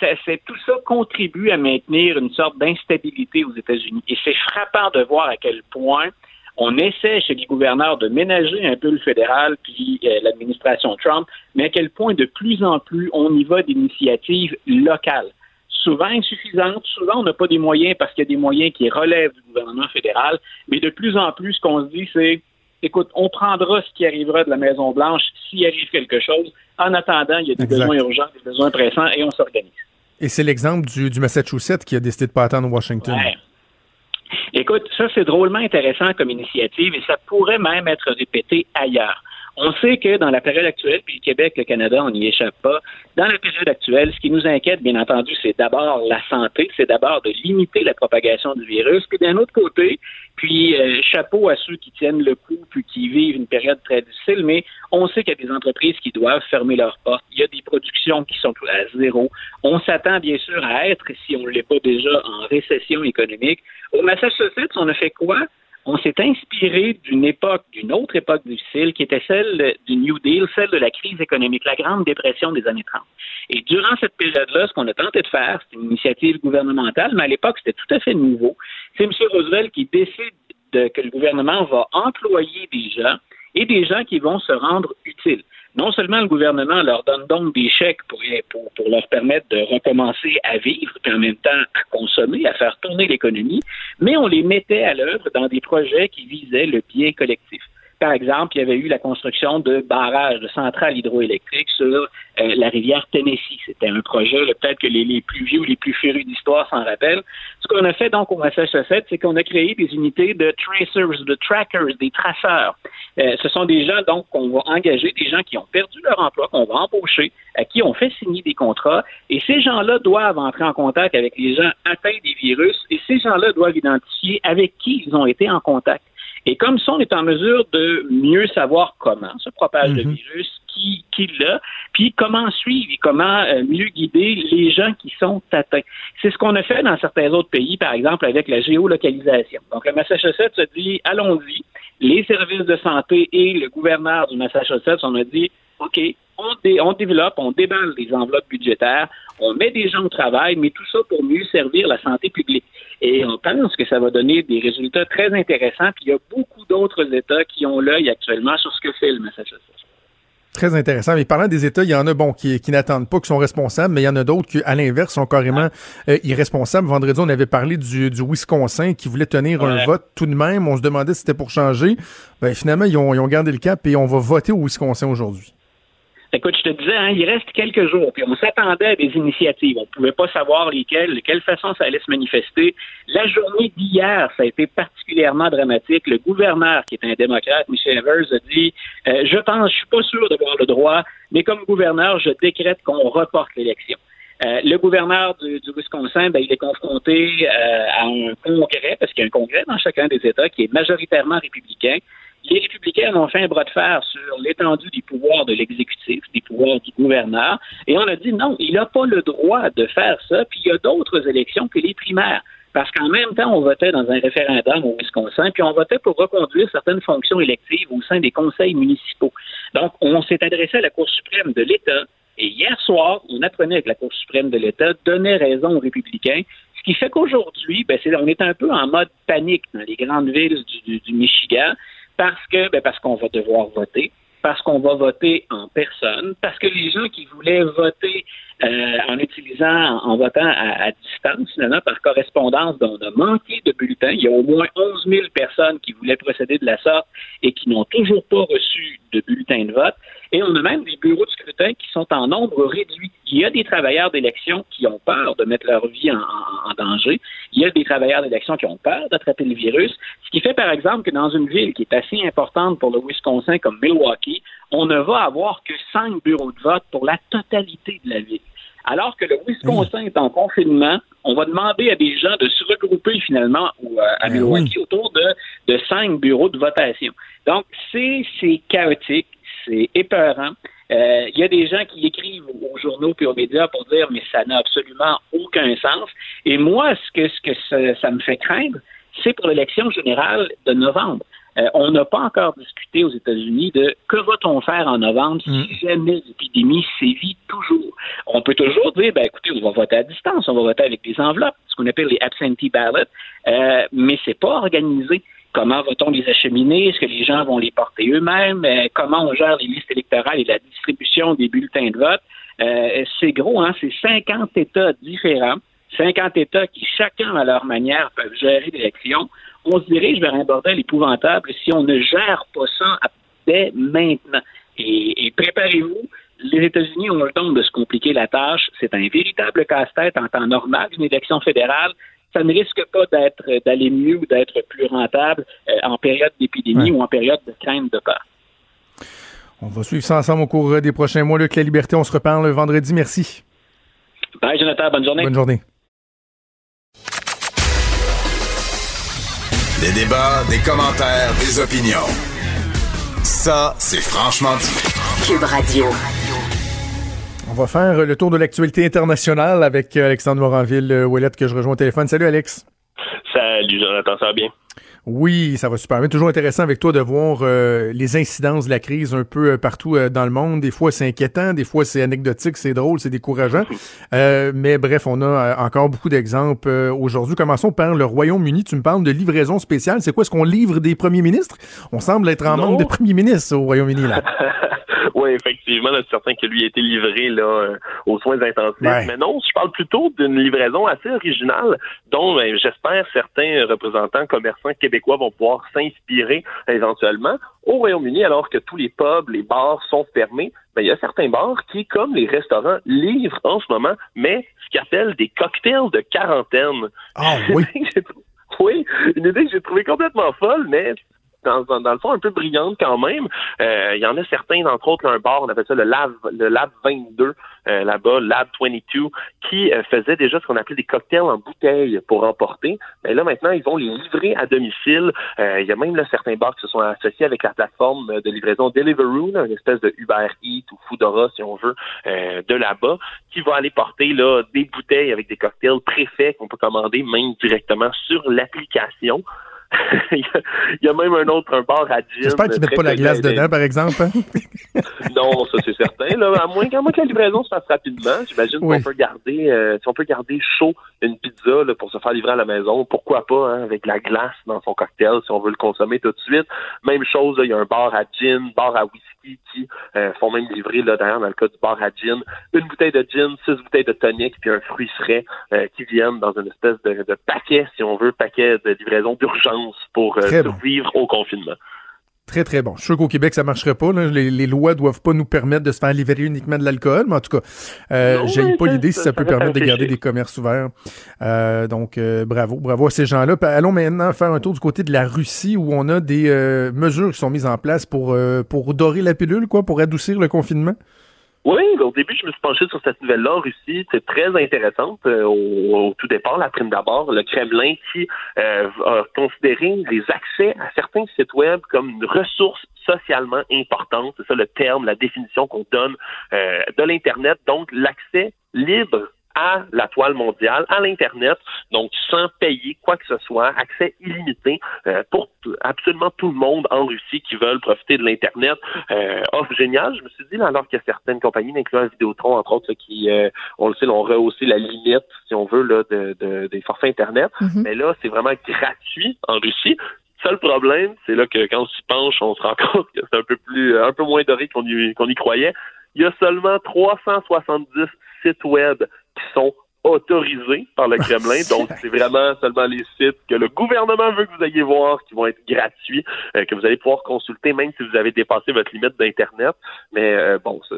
c'est- tout ça contribue à maintenir une sorte d'instabilité aux États-Unis. Et c'est frappant de voir à quel point on essaie chez les gouverneurs de ménager un peu le fédéral puis euh, l'administration Trump, mais à quel point de plus en plus on y va d'initiatives locales. Souvent insuffisantes, souvent on n'a pas des moyens parce qu'il y a des moyens qui relèvent du gouvernement fédéral, mais de plus en plus ce qu'on se dit c'est écoute, on prendra ce qui arrivera de la Maison-Blanche s'il arrive quelque chose. En attendant, il y a des Exact. besoins urgents, des besoins pressants et on s'organise. Et c'est l'exemple du, du Massachusetts qui a décidé de pas attendre Washington. Ouais. Écoute, ça c'est drôlement intéressant comme initiative et ça pourrait même être répété ailleurs. On sait que dans la période actuelle, puis le Québec, le Canada, on n'y échappe pas. Dans la période actuelle, ce qui nous inquiète, bien entendu, c'est d'abord la santé, c'est d'abord de limiter la propagation du virus. Puis d'un autre côté, puis euh, chapeau à ceux qui tiennent le coup, puis qui vivent une période très difficile, mais on sait qu'il y a des entreprises qui doivent fermer leurs portes. Il y a des productions qui sont à zéro. On s'attend bien sûr à être, si on ne l'est pas déjà, en récession économique. Au Massachusetts, on a fait quoi? On s'est inspiré d'une époque, d'une autre époque difficile, qui était celle du New Deal, celle de la crise économique, la grande dépression des années 30. Et durant cette période-là, ce qu'on a tenté de faire, c'est une initiative gouvernementale, mais à l'époque, c'était tout à fait nouveau. C'est M. Roosevelt qui décide de- que le gouvernement va employer des gens et des gens qui vont se rendre utiles. Non seulement le gouvernement leur donne donc des chèques pour, pour, leur permettre de recommencer à vivre, puis en même temps à consommer, à faire tourner l'économie, mais on les mettait à l'œuvre dans des projets qui visaient le bien collectif. Par exemple, il y avait eu la construction de barrages, de centrales hydroélectriques sur euh, la rivière Tennessee. C'était un projet, peut-être que les, les plus vieux ou les plus férus d'histoire s'en rappellent. Ce qu'on a fait donc au Massachusetts, c'est qu'on a créé des unités de tracers, de trackers, des traceurs. Euh, ce sont des gens donc qu'on va engager, des gens qui ont perdu leur emploi, qu'on va embaucher, à qui on fait signer des contrats, et ces gens-là doivent entrer en contact avec les gens atteints des virus, et ces gens-là doivent identifier avec qui ils ont été en contact. Et comme ça, on est en mesure de mieux savoir comment se propage le Mhm. virus, qui, qui l'a, puis comment suivre et comment euh, mieux guider les gens qui sont atteints. C'est ce qu'on a fait dans certains autres pays, par exemple avec la géolocalisation. Donc, le Massachusetts a dit, allons-y, les services de santé et le gouverneur du Massachusetts, on a dit, OK, on, dé- on développe, on déballe des enveloppes budgétaires, on met des gens au travail, mais tout ça pour mieux servir la santé publique. Et on pense que ça va donner des résultats très intéressants. Puis il y a beaucoup d'autres États qui ont l'œil actuellement sur ce que fait le Massachusetts. Très intéressant. Mais parlant des États, il y en a bon qui, qui n'attendent pas, qui sont responsables, mais il y en a d'autres qui, à l'inverse, sont carrément euh, irresponsables. Vendredi, on avait parlé du, du Wisconsin qui voulait tenir un vote tout de même. On se demandait si c'était pour changer. Ben, finalement, ils ont, ils ont gardé le cap et on va voter au Wisconsin aujourd'hui. Écoute, je te disais, hein, il reste quelques jours, puis on s'attendait à des initiatives. On ne pouvait pas savoir lesquelles, de quelle façon ça allait se manifester. La journée d'hier, ça a été particulièrement dramatique. Le gouverneur, qui est un démocrate, Michel Evers, a dit euh, Je pense, je suis pas sûr d'avoir le droit, mais comme gouverneur, je décrète qu'on reporte l'élection. Euh, le gouverneur du, du Wisconsin, ben, il est confronté euh, à un congrès, parce qu'il y a un congrès dans chacun des États qui est majoritairement républicain. Les républicains ont fait un bras de fer sur l'étendue des pouvoirs de l'exécutif, des pouvoirs du gouverneur, et on a dit non, il n'a pas le droit de faire ça, puis il y a d'autres élections que les primaires. Parce qu'en même temps, on votait dans un référendum au Wisconsin, puis on votait pour reconduire certaines fonctions électives au sein des conseils municipaux. Donc, on s'est adressé à la Cour suprême de l'État, et hier soir, on apprenait que la Cour suprême de l'État donnait raison aux républicains, ce qui fait qu'aujourd'hui, ben, on est un peu en mode panique dans les grandes villes du, du- du Michigan, parce que ben, parce qu'on va devoir voter, parce qu'on va voter en personne, parce que les gens qui voulaient voter euh, en utilisant, en votant à, distance, finalement, par correspondance, ben, on a manqué de bulletins. Il y a au moins 11 000 personnes qui voulaient procéder de la sorte et qui n'ont toujours pas reçu de bulletin de vote. Et on a même des bureaux de scrutin qui sont en nombre réduit. Il y a des travailleurs d'élection qui ont peur de mettre leur vie en, danger. Il y a des travailleurs d'élection qui ont peur d'attraper le virus. Ce qui fait, par exemple, que dans une ville qui est assez importante pour le Wisconsin comme Milwaukee, on ne va avoir que cinq bureaux de vote pour la totalité de la ville. Alors que le Wisconsin est en confinement, on va demander à des gens de se regrouper finalement euh, à ben Milwaukee autour de, de cinq bureaux de votation. Donc, c'est chaotique, c'est épeurant. Euh, il y a des gens qui écrivent aux journaux et aux médias pour dire mais ça n'a absolument aucun sens. Et moi, ce que, ce que ça me fait craindre, c'est pour l'élection générale de novembre. Euh, on n'a pas encore discuté aux États-Unis de que va-t-on faire en novembre si mm. jamais l'épidémie sévit toujours. On peut toujours dire, ben écoutez, on va voter à distance, on va voter avec des enveloppes, ce qu'on appelle les absentee ballots, euh, mais c'est pas organisé. Comment va-t-on les acheminer? Est-ce que les gens vont les porter eux-mêmes? Euh, comment on gère les listes électorales et la distribution des bulletins de vote? Euh, c'est gros, hein? C'est 50 États différents, 50 États qui, chacun à leur manière, peuvent gérer l'élection on se dirige vers un bordel épouvantable si on ne gère pas ça dès maintenant. Et, préparez-vous, les États-Unis ont le temps de se compliquer la tâche. C'est un véritable casse-tête en temps normal, une élection fédérale. Ça ne risque pas d'être d'aller mieux ou d'être plus rentable euh, en période d'épidémie ou en période de crainte de peur. On va suivre ça ensemble au cours des prochains mois. Luc La Liberté, on se reparle vendredi. Merci. Bye, Jonathan. Bonne journée. Bonne journée. Des débats, des commentaires, des opinions. Ça, c'est franchement dit. Cube Radio. On va faire le tour de l'actualité internationale avec Alexandre Moranville-Ouellette que je rejoins au téléphone. Salut Alex. Salut Jonathan, ça va bien? Oui, ça va super bien. Toujours intéressant avec toi de voir euh, les incidences de la crise un peu euh, partout euh, dans le monde. Des fois, c'est inquiétant, des fois, c'est anecdotique, c'est drôle, c'est décourageant. mais bref, on a encore beaucoup d'exemples aujourd'hui. Commençons par le Royaume-Uni. Tu me parles de livraison spéciale. C'est quoi? Est-ce qu'on livre des premiers ministres? On semble être en manque de premiers ministres au Royaume-Uni, là. oui, effectivement, c'est certain que lui a été livré là, euh, aux soins intensifs. Mais non, je parle plutôt d'une livraison assez originale dont ben, j'espère certains représentants commerçants québécois vont pouvoir s'inspirer éventuellement. Au Royaume-Uni, alors que tous les pubs, les bars sont fermés, ben, il y a certains bars qui, comme les restaurants, livrent en ce moment, mais ce qu'ils appellent des cocktails de quarantaine. Ah oui. oui, une idée que j'ai trouvée complètement folle, mais dans, dans, le fond un peu brillante quand même. Euh, il y en a certains, entre autres, un bar, on appelle ça le Lab, le Lab 22, euh, là-bas, Lab 22, qui euh, faisait déjà ce qu'on appelait des cocktails en bouteille pour emporter. Mais là, maintenant, ils vont les livrer à domicile. Il y a même là, certains bars qui se sont associés avec la plateforme de livraison Deliveroo, une espèce de Uber Eats ou Foodora, si on veut, de là-bas, qui va aller porter là, des bouteilles avec des cocktails préfaits qu'on peut commander même directement sur l'application. il y a même un autre, un bar à gin. J'espère qu'ils mettent pas la glace dedans, par exemple. Hein? non, ça c'est certain. Là. À, moins, à moins que la livraison se fasse rapidement, j'imagine qu'on peut garder, euh, si on peut garder chaud une pizza là, pour se faire livrer à la maison, pourquoi pas hein, avec la glace dans son cocktail si on veut le consommer tout de suite. Même chose, il y a un bar à gin, bar à whisky qui euh, font même livrer, là, d'ailleurs, dans le cas du bar à gin, une bouteille de gin, six bouteilles de tonic, puis un fruit frais euh, qui viennent dans une espèce de, de, paquet, si on veut, paquet de livraison d'urgence pour euh, survivre au confinement. Très, très bon. Je suis sûr qu'au Québec, ça marcherait pas. Les, les, lois doivent pas nous permettre de se faire livrer uniquement de l'alcool, mais en tout cas, euh, j'ai pas l'idée si ça, peut permettre de garder des commerces ouverts. Euh, donc, euh, bravo, bravo à ces gens-là. Allons maintenant faire un tour du côté de la Russie où on a des euh, mesures qui sont mises en place pour, pour dorer la pilule, quoi, pour adoucir le confinement. Oui, au début, je me suis penché sur cette nouvelle-là Russie. C'est très intéressante. Euh, au, tout départ, la prime d'abord, le Kremlin qui euh, a considéré les accès à certains sites web comme une ressource socialement importante. C'est ça le terme, la définition qu'on donne euh, de l'Internet. Donc, l'accès libre à la toile mondiale, à l'Internet, donc sans payer quoi que ce soit, accès illimité euh, pour absolument tout le monde en Russie qui veulent profiter de l'Internet. Euh, offre géniale, je me suis dit, là, alors qu'il y a certaines compagnies, incluant Vidéotron, entre autres, qui, euh, on le sait, ont rehaussé la limite, si on veut, là, de, de des forfaits Internet. Mm-hmm. Mais là, c'est vraiment gratuit en Russie. Seul problème, c'est là que quand on s'y penche, on se rend compte que c'est un peu plus, un peu moins doré qu'on y, qu'on y croyait. Il y a seulement 370 sites web qui sont autorisés par le Kremlin. Donc, c'est vraiment seulement les sites que le gouvernement veut que vous ayez voir qui vont être gratuits, euh, que vous allez pouvoir consulter même si vous avez dépassé votre limite d'Internet. Mais euh, bon, ça,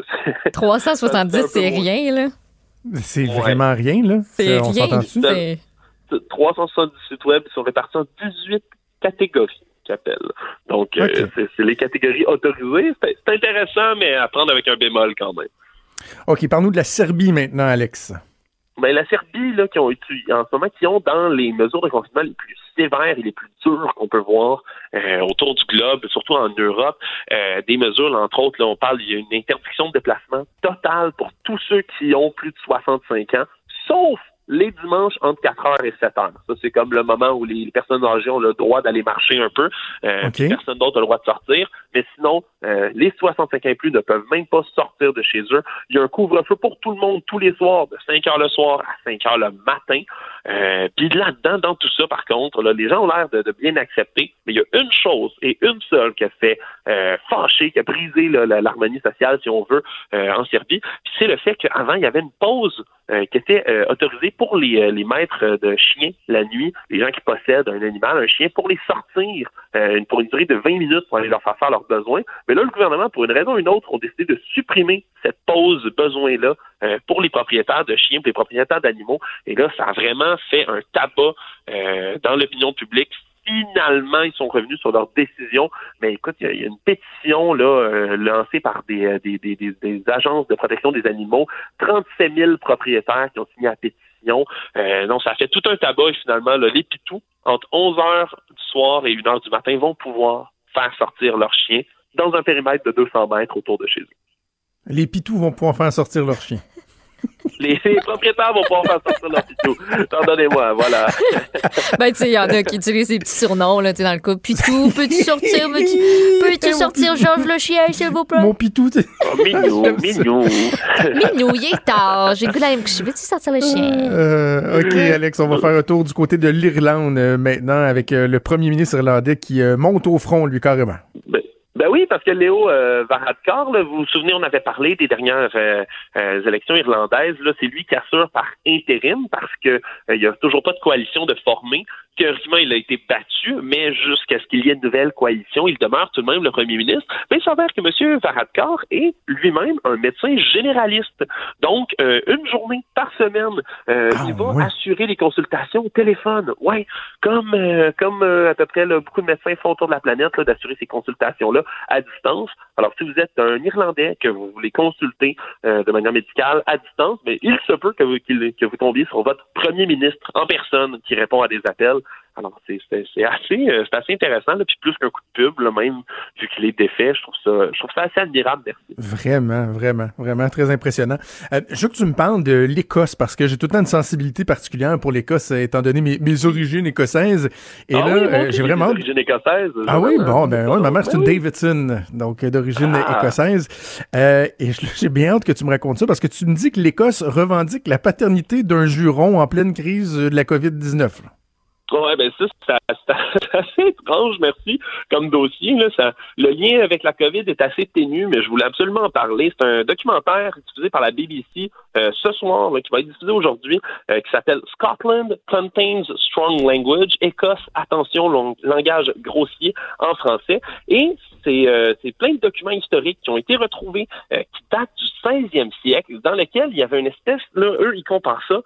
370, c'est rien, là. C'est Ouais. vraiment rien, là. C'est rien. s'entend-tu? C'est- 370 sites web sont répartis en 18 catégories qui appellent. Donc, euh, c'est les catégories autorisées. C'est c'est intéressant, mais à prendre avec un bémol quand même. OK, parle-nous de la Serbie maintenant, Alex. Ben, la Serbie, là, qui ont en ce moment, qui ont dans les mesures de confinement les plus sévères et les plus dures qu'on peut voir euh, autour du globe, surtout en Europe, euh, des mesures, entre autres, là, on parle, il y a une interdiction de déplacement totale pour tous ceux qui ont plus de 65 ans, sauf les dimanches entre 4h et 7h. Ça, c'est comme le moment où les personnes âgées ont le droit d'aller marcher un peu. Euh, Personne d'autre a le droit de sortir. Mais sinon, euh, les 65 ans et plus ne peuvent même pas sortir de chez eux. Il y a un couvre-feu pour tout le monde tous les soirs, de 5 heures le soir à 5 heures le matin. Euh, puis là-dedans, dans tout ça, par contre, là, les gens ont l'air de, de bien accepter. Mais il y a une chose et une seule qui a fait euh, fâcher, qui a brisé l'harmonie sociale, si on veut, euh, en Serbie. Puis c'est le fait qu'avant, il y avait une pause qui était euh, autorisée pour les, euh, les maîtres de chiens la nuit, les gens qui possèdent un animal, un chien, pour les sortir euh, pour une durée de 20 minutes pour aller leur faire faire leurs besoins. Mais là, le gouvernement, pour une raison ou une autre, ont décidé de supprimer cette pause besoin-là euh, pour les propriétaires de chiens, pour les propriétaires d'animaux. Et là, ça a vraiment fait un tabac euh, dans l'opinion publique. Finalement, ils sont revenus sur leur décision. Mais écoute, il y, a- y a une pétition là euh, lancée par des, euh, des, des, des- agences de protection des animaux. 37 000 propriétaires qui ont signé la pétition. Euh, non, ça fait tout un tabac finalement, là, les pitous, entre 11 heures du soir et 1 heure du matin, vont pouvoir faire sortir leurs chiens dans un périmètre de 200 mètres autour de chez eux. Les pitous vont pouvoir faire sortir leur chien. Les, les propriétaires vont pouvoir faire sortir leurs pitous. Pardonnez-moi, voilà. Ben, tu sais, il y en a qui utilisent des petits surnoms, là, tu sais, dans le coup. Pitou, peux-tu sortir, peux-tu, peux-tu sortir, Georges le chien, s'il vous plaît? Mon pitou, t'es- Oh, mignon, mignon. Minou, il est tard. J'ai le goût d'aller me coucher. Veux-tu sortir le chien? Euh, OK, Alex, on va faire un tour du côté de l'Irlande euh, maintenant avec euh, le premier ministre irlandais qui euh, monte au front, lui, carrément. Ben oui, parce que Léo euh, Varadkar, là, vous vous souvenez, on avait parlé des dernières euh, euh, élections irlandaises. Là, c'est lui qui assure par intérim parce que euh, il y a toujours pas de coalition de formée. Théoriquement, il a été battu, mais jusqu'à ce qu'il y ait une nouvelle coalition, il demeure tout de même le premier ministre. Mais il s'avère que M. Varadkar est lui-même un médecin généraliste. Donc, euh, une journée par semaine, euh, Ah, il va assurer les consultations au téléphone. Ouais, comme euh, comme euh, à peu près là, beaucoup de médecins font autour de la planète, là, d'assurer ces consultations-là à distance. Alors, si vous êtes un Irlandais que vous voulez consulter euh, de manière médicale à distance, mais il se peut que vous, que vous tombiez sur votre premier ministre en personne qui répond à des appels. Alors, c'est assez, euh, assez intéressant, là, puis plus qu'un coup de pub, là, même vu qu'il est défait, je trouve ça, je trouve ça assez admirable, merci. Vraiment, vraiment, vraiment très impressionnant. Euh, je veux que tu me parles de l'Écosse parce que j'ai tout le temps une sensibilité particulière pour l'Écosse étant donné mes, mes origines écossaises. Et Ah là, oui, euh, j'ai vraiment... d'origine écossaise. Ah oui, bon, ben ouais, ma mère c'est une oui. Davidson, donc euh, d'origine Ah. écossaise. Et j'ai bien hâte que tu me racontes ça parce que tu me dis que l'Écosse revendique la paternité d'un juron en pleine crise de la COVID-19. Ouais, ben ça, c'est assez étrange, merci, comme dossier. Là, ça, le lien avec la COVID est assez ténu, mais je voulais absolument en parler. C'est un documentaire diffusé par la BBC euh, ce soir, là, qui va être diffusé aujourd'hui, euh, qui s'appelle Scotland Contains Strong Language. Écosse, attention, langage grossier en français. Et c'est euh, plein de documents historiques qui ont été retrouvés, euh, qui datent du 16e siècle, dans lesquels il y avait une espèce, là, eux, ils comparent ça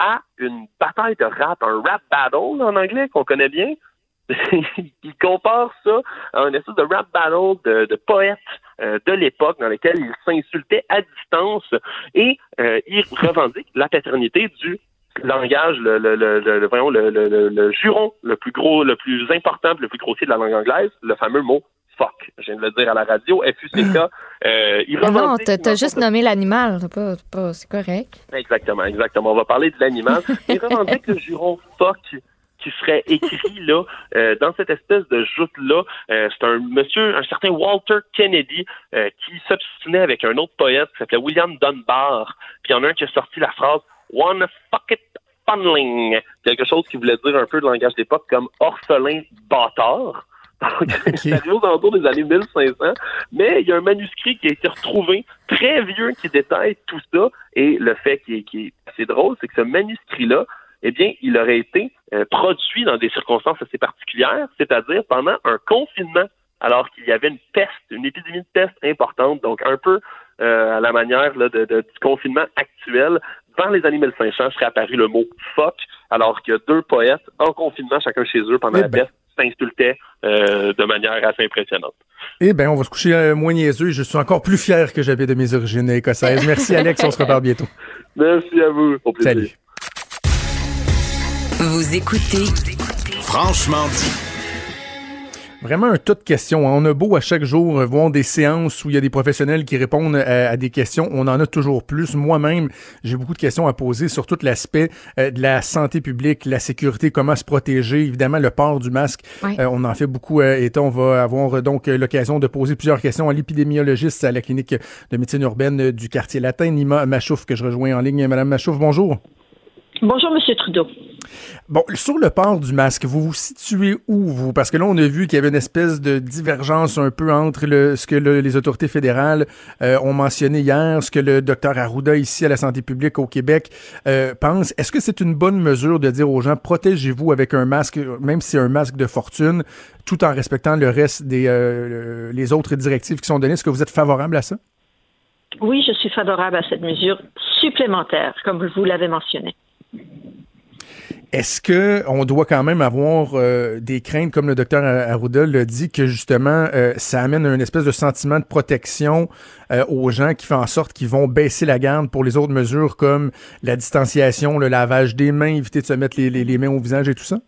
à une bataille de rap, un rap battle en anglais qu'on connaît bien. il compare ça à une espèce de rap battle de, de poètes euh, de l'époque dans lesquels ils s'insultaient à distance et euh, ils revendiquent la paternité du langage, le, le, le, le, le, le juron le plus gros, le plus important, le plus grossier de la langue anglaise, le fameux mot fuck. Je viens de le dire à la radio, FUCK. Euh, ils Ah non, t'as juste nommé l'animal. C'est correct. Exactement, exactement. On va parler de l'animal. Et revendique le juron fuck qui serait écrit là euh, dans cette espèce de joute là. c'est un monsieur, un certain Walter Kennedy euh, qui s'obstinait avec un autre poète qui s'appelait William Dunbar. Puis il y en a un qui a sorti la phrase One fuck it funneling, quelque chose qui voulait dire un peu de langage d'époque comme orphelin bâtard. Arrivé aux alentours des années 1500, mais il y a un manuscrit qui a été retrouvé très vieux qui détaille tout ça. Et le fait qui est, qui est assez drôle, c'est que ce manuscrit-là, eh bien, il aurait été euh, produit dans des circonstances assez particulières, c'est-à-dire pendant un confinement, alors qu'il y avait une peste, une épidémie de peste importante, donc un peu euh, à la manière là, de, de, du confinement actuel. Dans les années 1500 serait apparu le mot fuck, alors que deux poètes en confinement, chacun chez eux, pendant Eh la ben. peste, s'insultaient euh, de manière assez impressionnante. Eh bien, on va se coucher euh, moins niaiseux. Je suis encore plus fier que j'avais de mes origines écossaises. Merci, Alex. On se reparle bientôt. Merci à vous. Au plaisir. Salut. Vous écoutez Franchement dit. Vraiment un tas de questions. On a beau à chaque jour voir des séances où il y a des professionnels qui répondent à, à des questions. On en a toujours plus. Moi-même, j'ai beaucoup de questions à poser sur tout l'aspect euh, de la santé publique, la sécurité, comment se protéger. Évidemment, le port du masque. Oui. Euh, on en fait beaucoup euh, et on va avoir donc l'occasion de poser plusieurs questions à l'épidémiologiste à la clinique de médecine urbaine du quartier latin, Nima Machouf, que je rejoins en ligne. Madame Machouf, bonjour. Bonjour, Monsieur Trudeau. Bon, sur le port du masque, vous vous situez où, vous? Parce que là, on a vu qu'il y avait une espèce de divergence un peu entre le, ce que le- les autorités fédérales euh, ont mentionné hier, ce que le docteur Arruda, ici à la santé publique au Québec, euh, pense. Est-ce que c'est une bonne mesure de dire aux gens, protégez-vous avec un masque, même si c'est un masque de fortune, tout en respectant le reste des euh, les autres directives qui sont données? Est-ce que vous êtes favorable à ça? Oui, je suis favorable à cette mesure supplémentaire, comme vous l'avez mentionné. Est-ce que on doit quand même avoir euh, des craintes, comme le docteur Arruda l'a dit, que justement euh, ça amène un espèce de sentiment de protection euh, aux gens qui fait en sorte qu'ils vont baisser la garde pour les autres mesures comme la distanciation, le lavage des mains, éviter de se mettre les mains au visage et tout ça?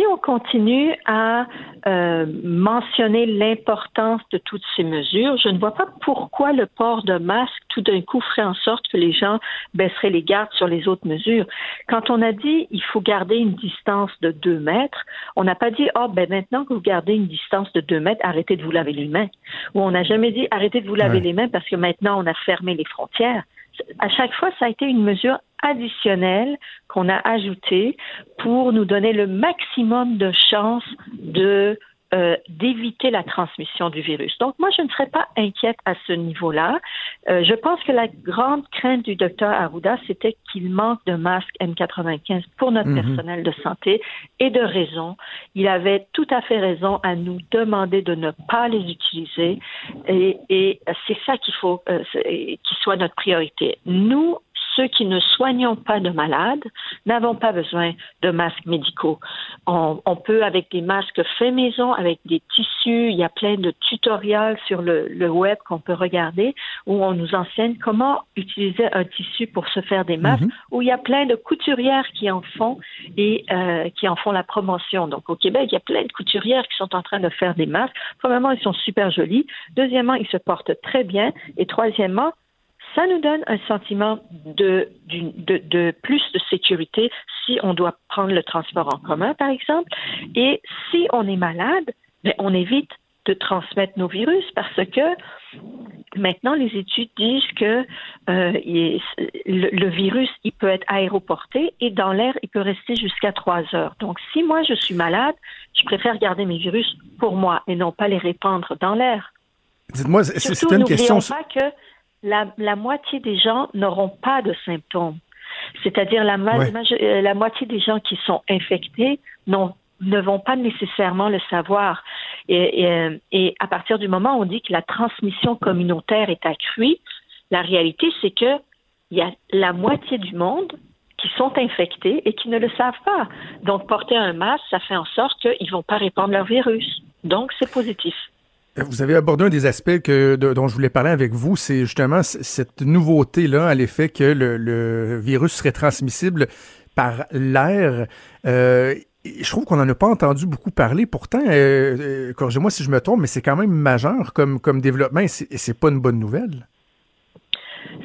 Si on continue à euh, mentionner l'importance de toutes ces mesures, je ne vois pas pourquoi le port de masque tout d'un coup ferait en sorte que les gens baisseraient les gardes sur les autres mesures. Quand on a dit il faut garder une distance de deux mètres, on n'a pas dit oh ben maintenant que vous gardez une distance de deux mètres, arrêtez de vous laver les mains. Ou on n'a jamais dit arrêtez de vous laver Ouais. les mains parce que maintenant on a fermé les frontières. À chaque fois, ça a été une mesure additionnelle qu'on a ajoutée pour nous donner le maximum de chances de euh, d'éviter la transmission du virus. Donc, moi, je ne serais pas inquiète à ce niveau-là. Euh, je pense que la grande crainte du docteur Arruda, c'était qu'il manque de masques N95 pour notre Mhm. personnel de santé et de raison. Il avait tout à fait raison à nous demander de ne pas les utiliser et, et c'est ça qu'il faut euh, c'est- qui soit notre priorité. Nous, ceux qui ne soignons pas de malades n'avons pas besoin de masques médicaux. On, on peut, avec des masques faits maison, avec des tissus, il y a plein de tutoriels sur le, le web qu'on peut regarder où on nous enseigne comment utiliser un tissu pour se faire des masques, Mhm. où il y a plein de couturières qui en font et euh, qui en font la promotion. Donc au Québec, il y a plein de couturières qui sont en train de faire des masques. Premièrement, ils sont super jolis. Deuxièmement, ils se portent très bien. Et troisièmement, ça nous donne un sentiment de, d'une- de, de plus de sécurité si on doit prendre le transport en commun, par exemple. Et si on est malade, ben, on évite de transmettre nos virus parce que maintenant les études disent que euh, il le, le virus il peut être aéroporté et dans l'air il peut rester jusqu'à trois heures. Donc si moi je suis malade, je préfère garder mes virus pour moi et non pas les répandre dans l'air. Dites-moi, c'est- une question. pas que la, la moitié des gens n'auront pas de symptômes. C'est-à-dire la, Ouais. euh, la moitié des gens qui sont infectés n'ont- ne vont pas nécessairement le savoir. Et, et, euh, et à partir du moment où on dit que la transmission communautaire est accrue, la réalité, c'est que il y a la moitié du monde qui sont infectés et qui ne le savent pas. Donc, porter un masque, ça fait en sorte qu'ils ne vont pas répandre leur virus. Donc, c'est positif. Vous avez abordé un des aspects dont je voulais parler avec vous, c'est justement cette nouveauté-là à l'effet que le, virus serait transmissible par l'air. Euh, je trouve qu'on n'en a pas entendu beaucoup parler. Pourtant, euh, euh, corrigez-moi si je me trompe, mais c'est quand même majeur comme, développement et c'est pas une bonne nouvelle.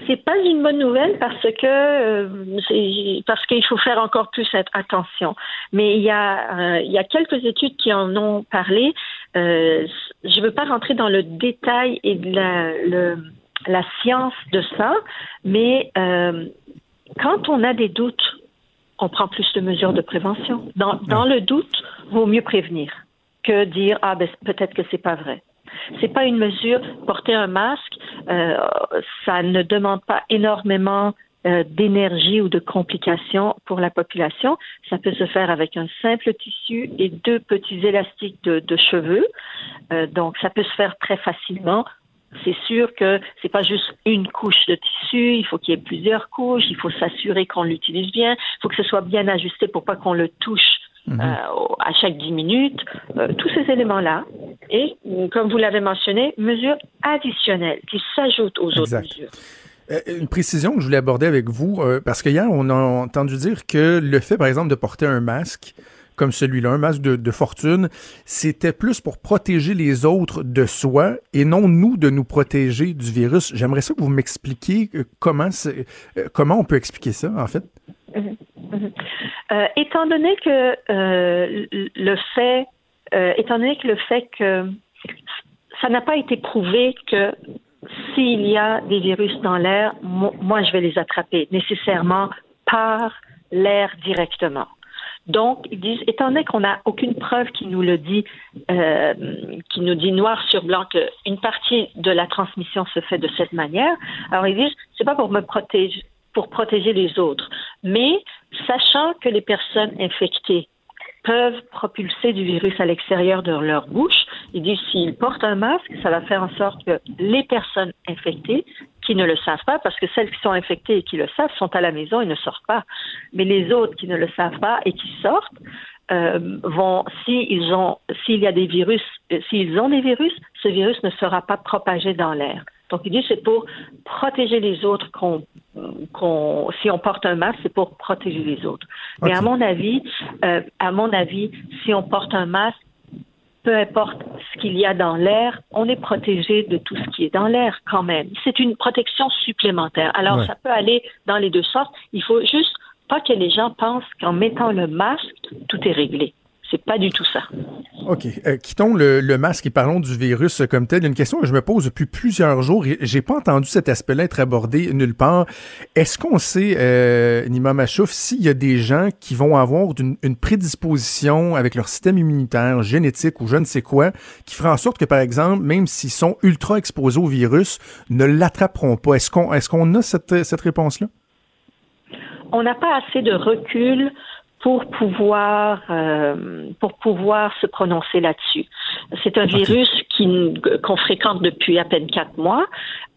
C'est pas une bonne nouvelle parce que parce qu'il faut faire encore plus at- attention. Mais il y a il y a quelques études qui en ont parlé. Euh, je veux pas rentrer dans le détail et de la le, la science de ça, mais euh, quand on a des doutes, on prend plus de mesures de prévention. Dans, dans le doute, vaut mieux prévenir. que dire ah ben peut-être que c'est pas vrai. C'est pas une mesure. Porter un masque, euh, ça ne demande pas énormément euh, d'énergie ou de complications pour la population. Ça peut se faire avec un simple tissu et deux petits élastiques de, de cheveux. Euh, donc, ça peut se faire très facilement. C'est sûr que c'est pas juste une couche de tissu, il faut qu'il y ait plusieurs couches, il faut s'assurer qu'on l'utilise bien, il faut que ce soit bien ajusté pour pas qu'on le touche Mhm. euh, à chaque 10 minutes, euh, tous ces éléments-là. Et, comme vous l'avez mentionné, mesures additionnelles qui s'ajoutent aux Exact. autres mesures. Euh, Une précision que je voulais aborder avec vous, euh, parce que hier, on a entendu dire que le fait, par exemple, de porter un masque comme celui-là, un masque de, fortune, c'était plus pour protéger les autres de soi et non nous de nous protéger du virus. J'aimerais ça que vous m'expliquiez euh, comment, euh, comment on peut expliquer ça, en fait. Euh, étant donné que euh, le fait, euh, étant donné que le fait que ça n'a pas été prouvé que s'il y a des virus dans l'air, mo- moi je vais les attraper nécessairement par l'air directement. Donc, ils disent, étant donné qu'on n'a aucune preuve qui nous le dit, euh, qui nous dit noir sur blanc qu'une partie de la transmission se fait de cette manière, alors ils disent, c'est pas pour me protéger, pour protéger les autres, mais sachant que les personnes infectées peuvent propulser du virus à l'extérieur de leur bouche, ils disent s'ils portent un masque, ça va faire en sorte que les personnes infectées qui ne le savent pas, parce que celles qui sont infectées et qui le savent sont à la maison et ne sortent pas, mais les autres qui ne le savent pas et qui sortent euh, vont, s'ils ont, s'il y a des virus, euh, s'ils ont des virus, ce virus ne sera pas propagé dans l'air. Donc, il dit c'est pour protéger les autres qu'on, qu'on, si on porte un masque, c'est pour protéger les autres. Mais à mon avis, euh, à mon avis, si on porte un masque, peu importe ce qu'il y a dans l'air, on est protégé de tout ce qui est dans l'air quand même. C'est une protection supplémentaire. Alors, Ouais. ça peut aller dans les deux sens. Il faut juste pas que les gens pensent qu'en mettant le masque, tout est réglé. C'est pas du tout ça. OK. Euh, quittons le, le masque et parlons du virus comme tel. Une question que je me pose depuis plusieurs jours et j'ai pas entendu cet aspect-là être abordé nulle part. Est-ce qu'on sait, euh, Nima Machouf, s'il y a des gens qui vont avoir une, une prédisposition avec leur système immunitaire, génétique ou je ne sais quoi, qui fera en sorte que, par exemple, même s'ils sont ultra exposés au virus, ne l'attraperont pas? Est-ce qu'on est-ce qu'on a cette, cette réponse-là? on n'a pas assez de recul pour pouvoir euh, pour pouvoir se prononcer là-dessus. C'est un virus qui qu'on fréquente depuis à peine quatre mois,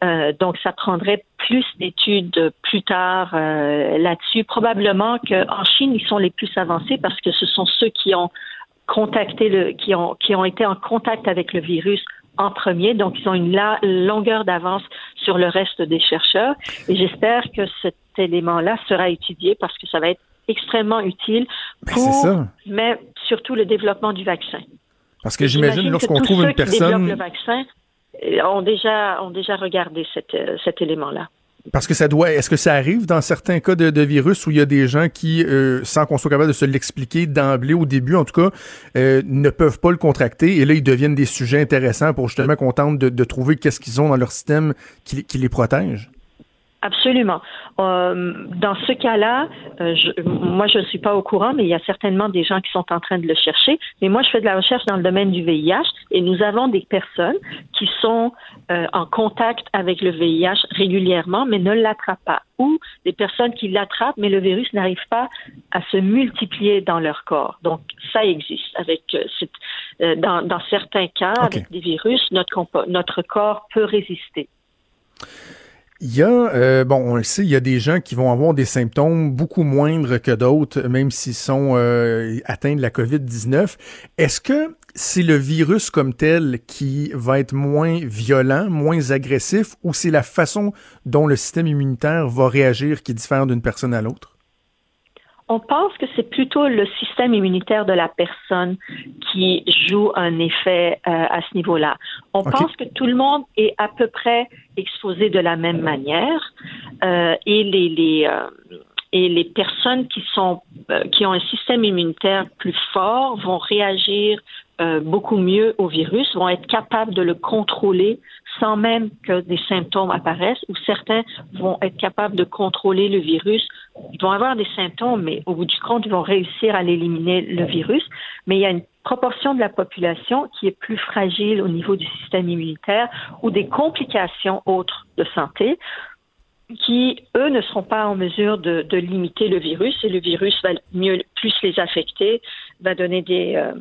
euh, donc ça prendrait plus d'études plus tard euh, là-dessus. Probablement qu'en Chine ils sont les plus avancés parce que ce sont ceux qui ont contacté le qui ont qui ont été en contact avec le virus en premier, donc ils ont une la- longueur d'avance sur le reste des chercheurs. Et j'espère que cet élément-là sera étudié parce que ça va être extrêmement utile Ben, pour, mais surtout le développement du vaccin. Parce que j'imagine lorsqu'on trouve une qui personne... le vaccin euh, ont déjà ont déjà regardé cet, euh, cet élément-là. Parce que ça doit. Est-ce que ça arrive dans certains cas de, de virus où il y a des gens qui, euh, sans qu'on soit capable de se l'expliquer d'emblée au début, en tout cas, euh, ne peuvent pas le contracter et là ils deviennent des sujets intéressants pour justement qu'on tente de, de trouver qu'est-ce qu'ils ont dans leur système qui, qui les protège? Absolument. Euh, dans ce cas-là, euh, je, moi je ne suis pas au courant, mais il y a certainement des gens qui sont en train de le chercher. Mais moi, je fais de la recherche dans le domaine du VIH et nous avons des personnes qui sont euh, en contact avec le VIH régulièrement, mais ne l'attrapent pas. Ou des personnes qui l'attrapent, mais le virus n'arrive pas à se multiplier dans leur corps. Donc, ça existe. Avec euh, cette- euh, dans, dans certains cas, avec des virus, notre, notre corps peut résister. Il y a, euh, bon, on le sait, il y a des gens qui vont avoir des symptômes beaucoup moindres que d'autres, même s'ils sont euh, atteints de la COVID-19. Est-ce que c'est le virus comme tel qui va être moins violent, moins agressif, ou c'est la façon dont le système immunitaire va réagir qui diffère d'une personne à l'autre? On pense que c'est plutôt le système immunitaire de la personne qui joue un effet euh, à ce niveau-là. On pense que tout le monde est à peu près exposé de la même manière euh, et les, les euh, et les personnes qui sont euh, qui ont un système immunitaire plus fort vont réagir euh, beaucoup mieux au virus, vont être capables de le contrôler sans même que des symptômes apparaissent, ou certains vont être capables de contrôler le virus. Ils vont avoir des symptômes, mais au bout du compte, ils vont réussir à l'éliminer le virus. Mais il y a une proportion de la population qui est plus fragile au niveau du système immunitaire ou des complications autres de santé qui, eux, ne seront pas en mesure de, limiter le virus et le virus va mieux plus les affecter, va donner des euh,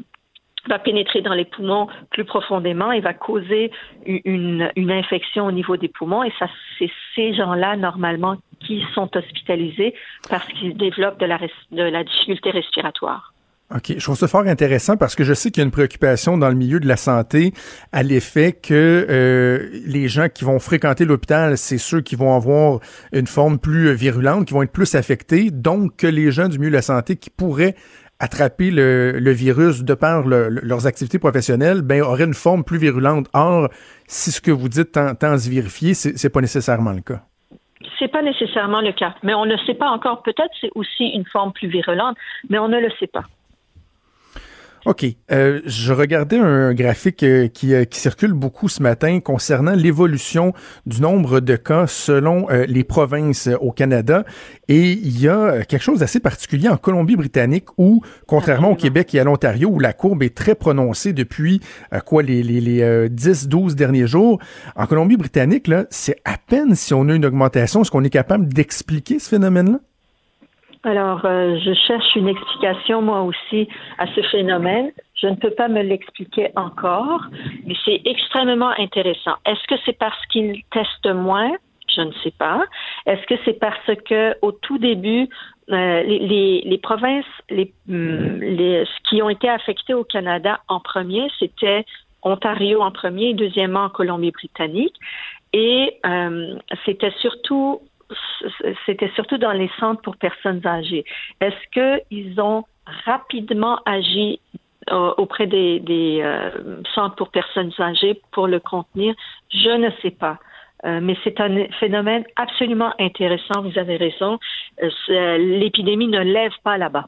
va pénétrer dans les poumons plus profondément et va causer une, infection au niveau des poumons. Et ça, c'est ces gens-là, normalement, qui sont hospitalisés parce qu'ils développent de la, de la difficulté respiratoire. OK. Je trouve ça fort intéressant parce que je sais qu'il y a une préoccupation dans le milieu de la santé à l'effet que euh, les gens qui vont fréquenter l'hôpital, c'est ceux qui vont avoir une forme plus virulente, qui vont être plus affectés, donc que les gens du milieu de la santé qui pourraient attraper le, virus de par leurs activités professionnelles, ben auraient une forme plus virulente. Or, si ce que vous dites tend, à se vérifier, c'est pas nécessairement le cas. C'est pas nécessairement le cas, mais on ne sait pas encore. Peut-être c'est aussi une forme plus virulente, mais on ne le sait pas. OK. Euh, je regardais un graphique euh, qui, euh, qui, circule beaucoup ce matin concernant l'évolution du nombre de cas selon les provinces au Canada. Et il y a quelque chose d'assez particulier en Colombie-Britannique où, contrairement au Québec et à l'Ontario, où la courbe est très prononcée depuis quoi les, les, les 10-12 derniers jours, en Colombie-Britannique, là, c'est à peine si on a une augmentation. Est-ce qu'on est capable d'expliquer ce phénomène-là? Alors, euh, je cherche une explication moi aussi à ce phénomène. Je ne peux pas me l'expliquer encore, mais c'est extrêmement intéressant. Est-ce que c'est parce qu'ils testent moins? Je ne sais pas. Est-ce que c'est parce que au tout début, euh, les, provinces hmm, les, qui ont été affectées au Canada en premier, c'était Ontario en premier deuxièmement en Colombie-Britannique. Et euh, c'était surtout c'était surtout dans les centres pour personnes âgées. Est-ce qu'ils ont rapidement agi euh, auprès des, euh, centres pour personnes âgées pour le contenir? Je ne sais pas. Euh, mais c'est un phénomène absolument intéressant, vous avez raison. L'épidémie ne lève pas là-bas.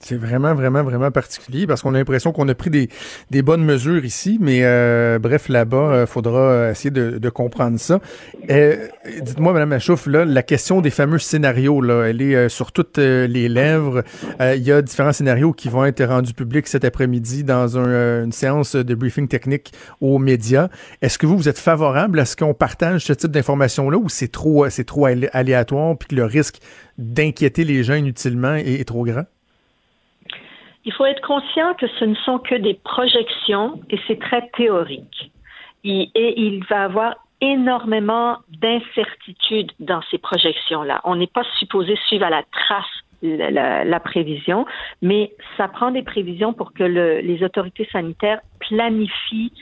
C'est vraiment, vraiment, vraiment particulier parce qu'on a l'impression qu'on a pris des, bonnes mesures ici, mais euh, bref, là-bas, il euh, faudra essayer de, comprendre ça. Euh, dites-moi, Madame Machouf, là, la question des fameux scénarios, là, elle est sur toutes les lèvres. Il y a différents scénarios qui vont être rendus publics cet après-midi dans une séance de briefing technique aux médias. Est-ce que vous, vous êtes favorable à ce qu'on partage ce type d'informations-là ou c'est trop, c'est trop aléatoire puis que le risque d'inquiéter les gens inutilement est trop grand? Il faut être conscient que ce ne sont que des projections et c'est très théorique. Et, il va avoir énormément d'incertitudes dans ces projections-là. On n'est pas supposé suivre à la trace la, prévision, mais ça prend des prévisions pour que les autorités sanitaires planifient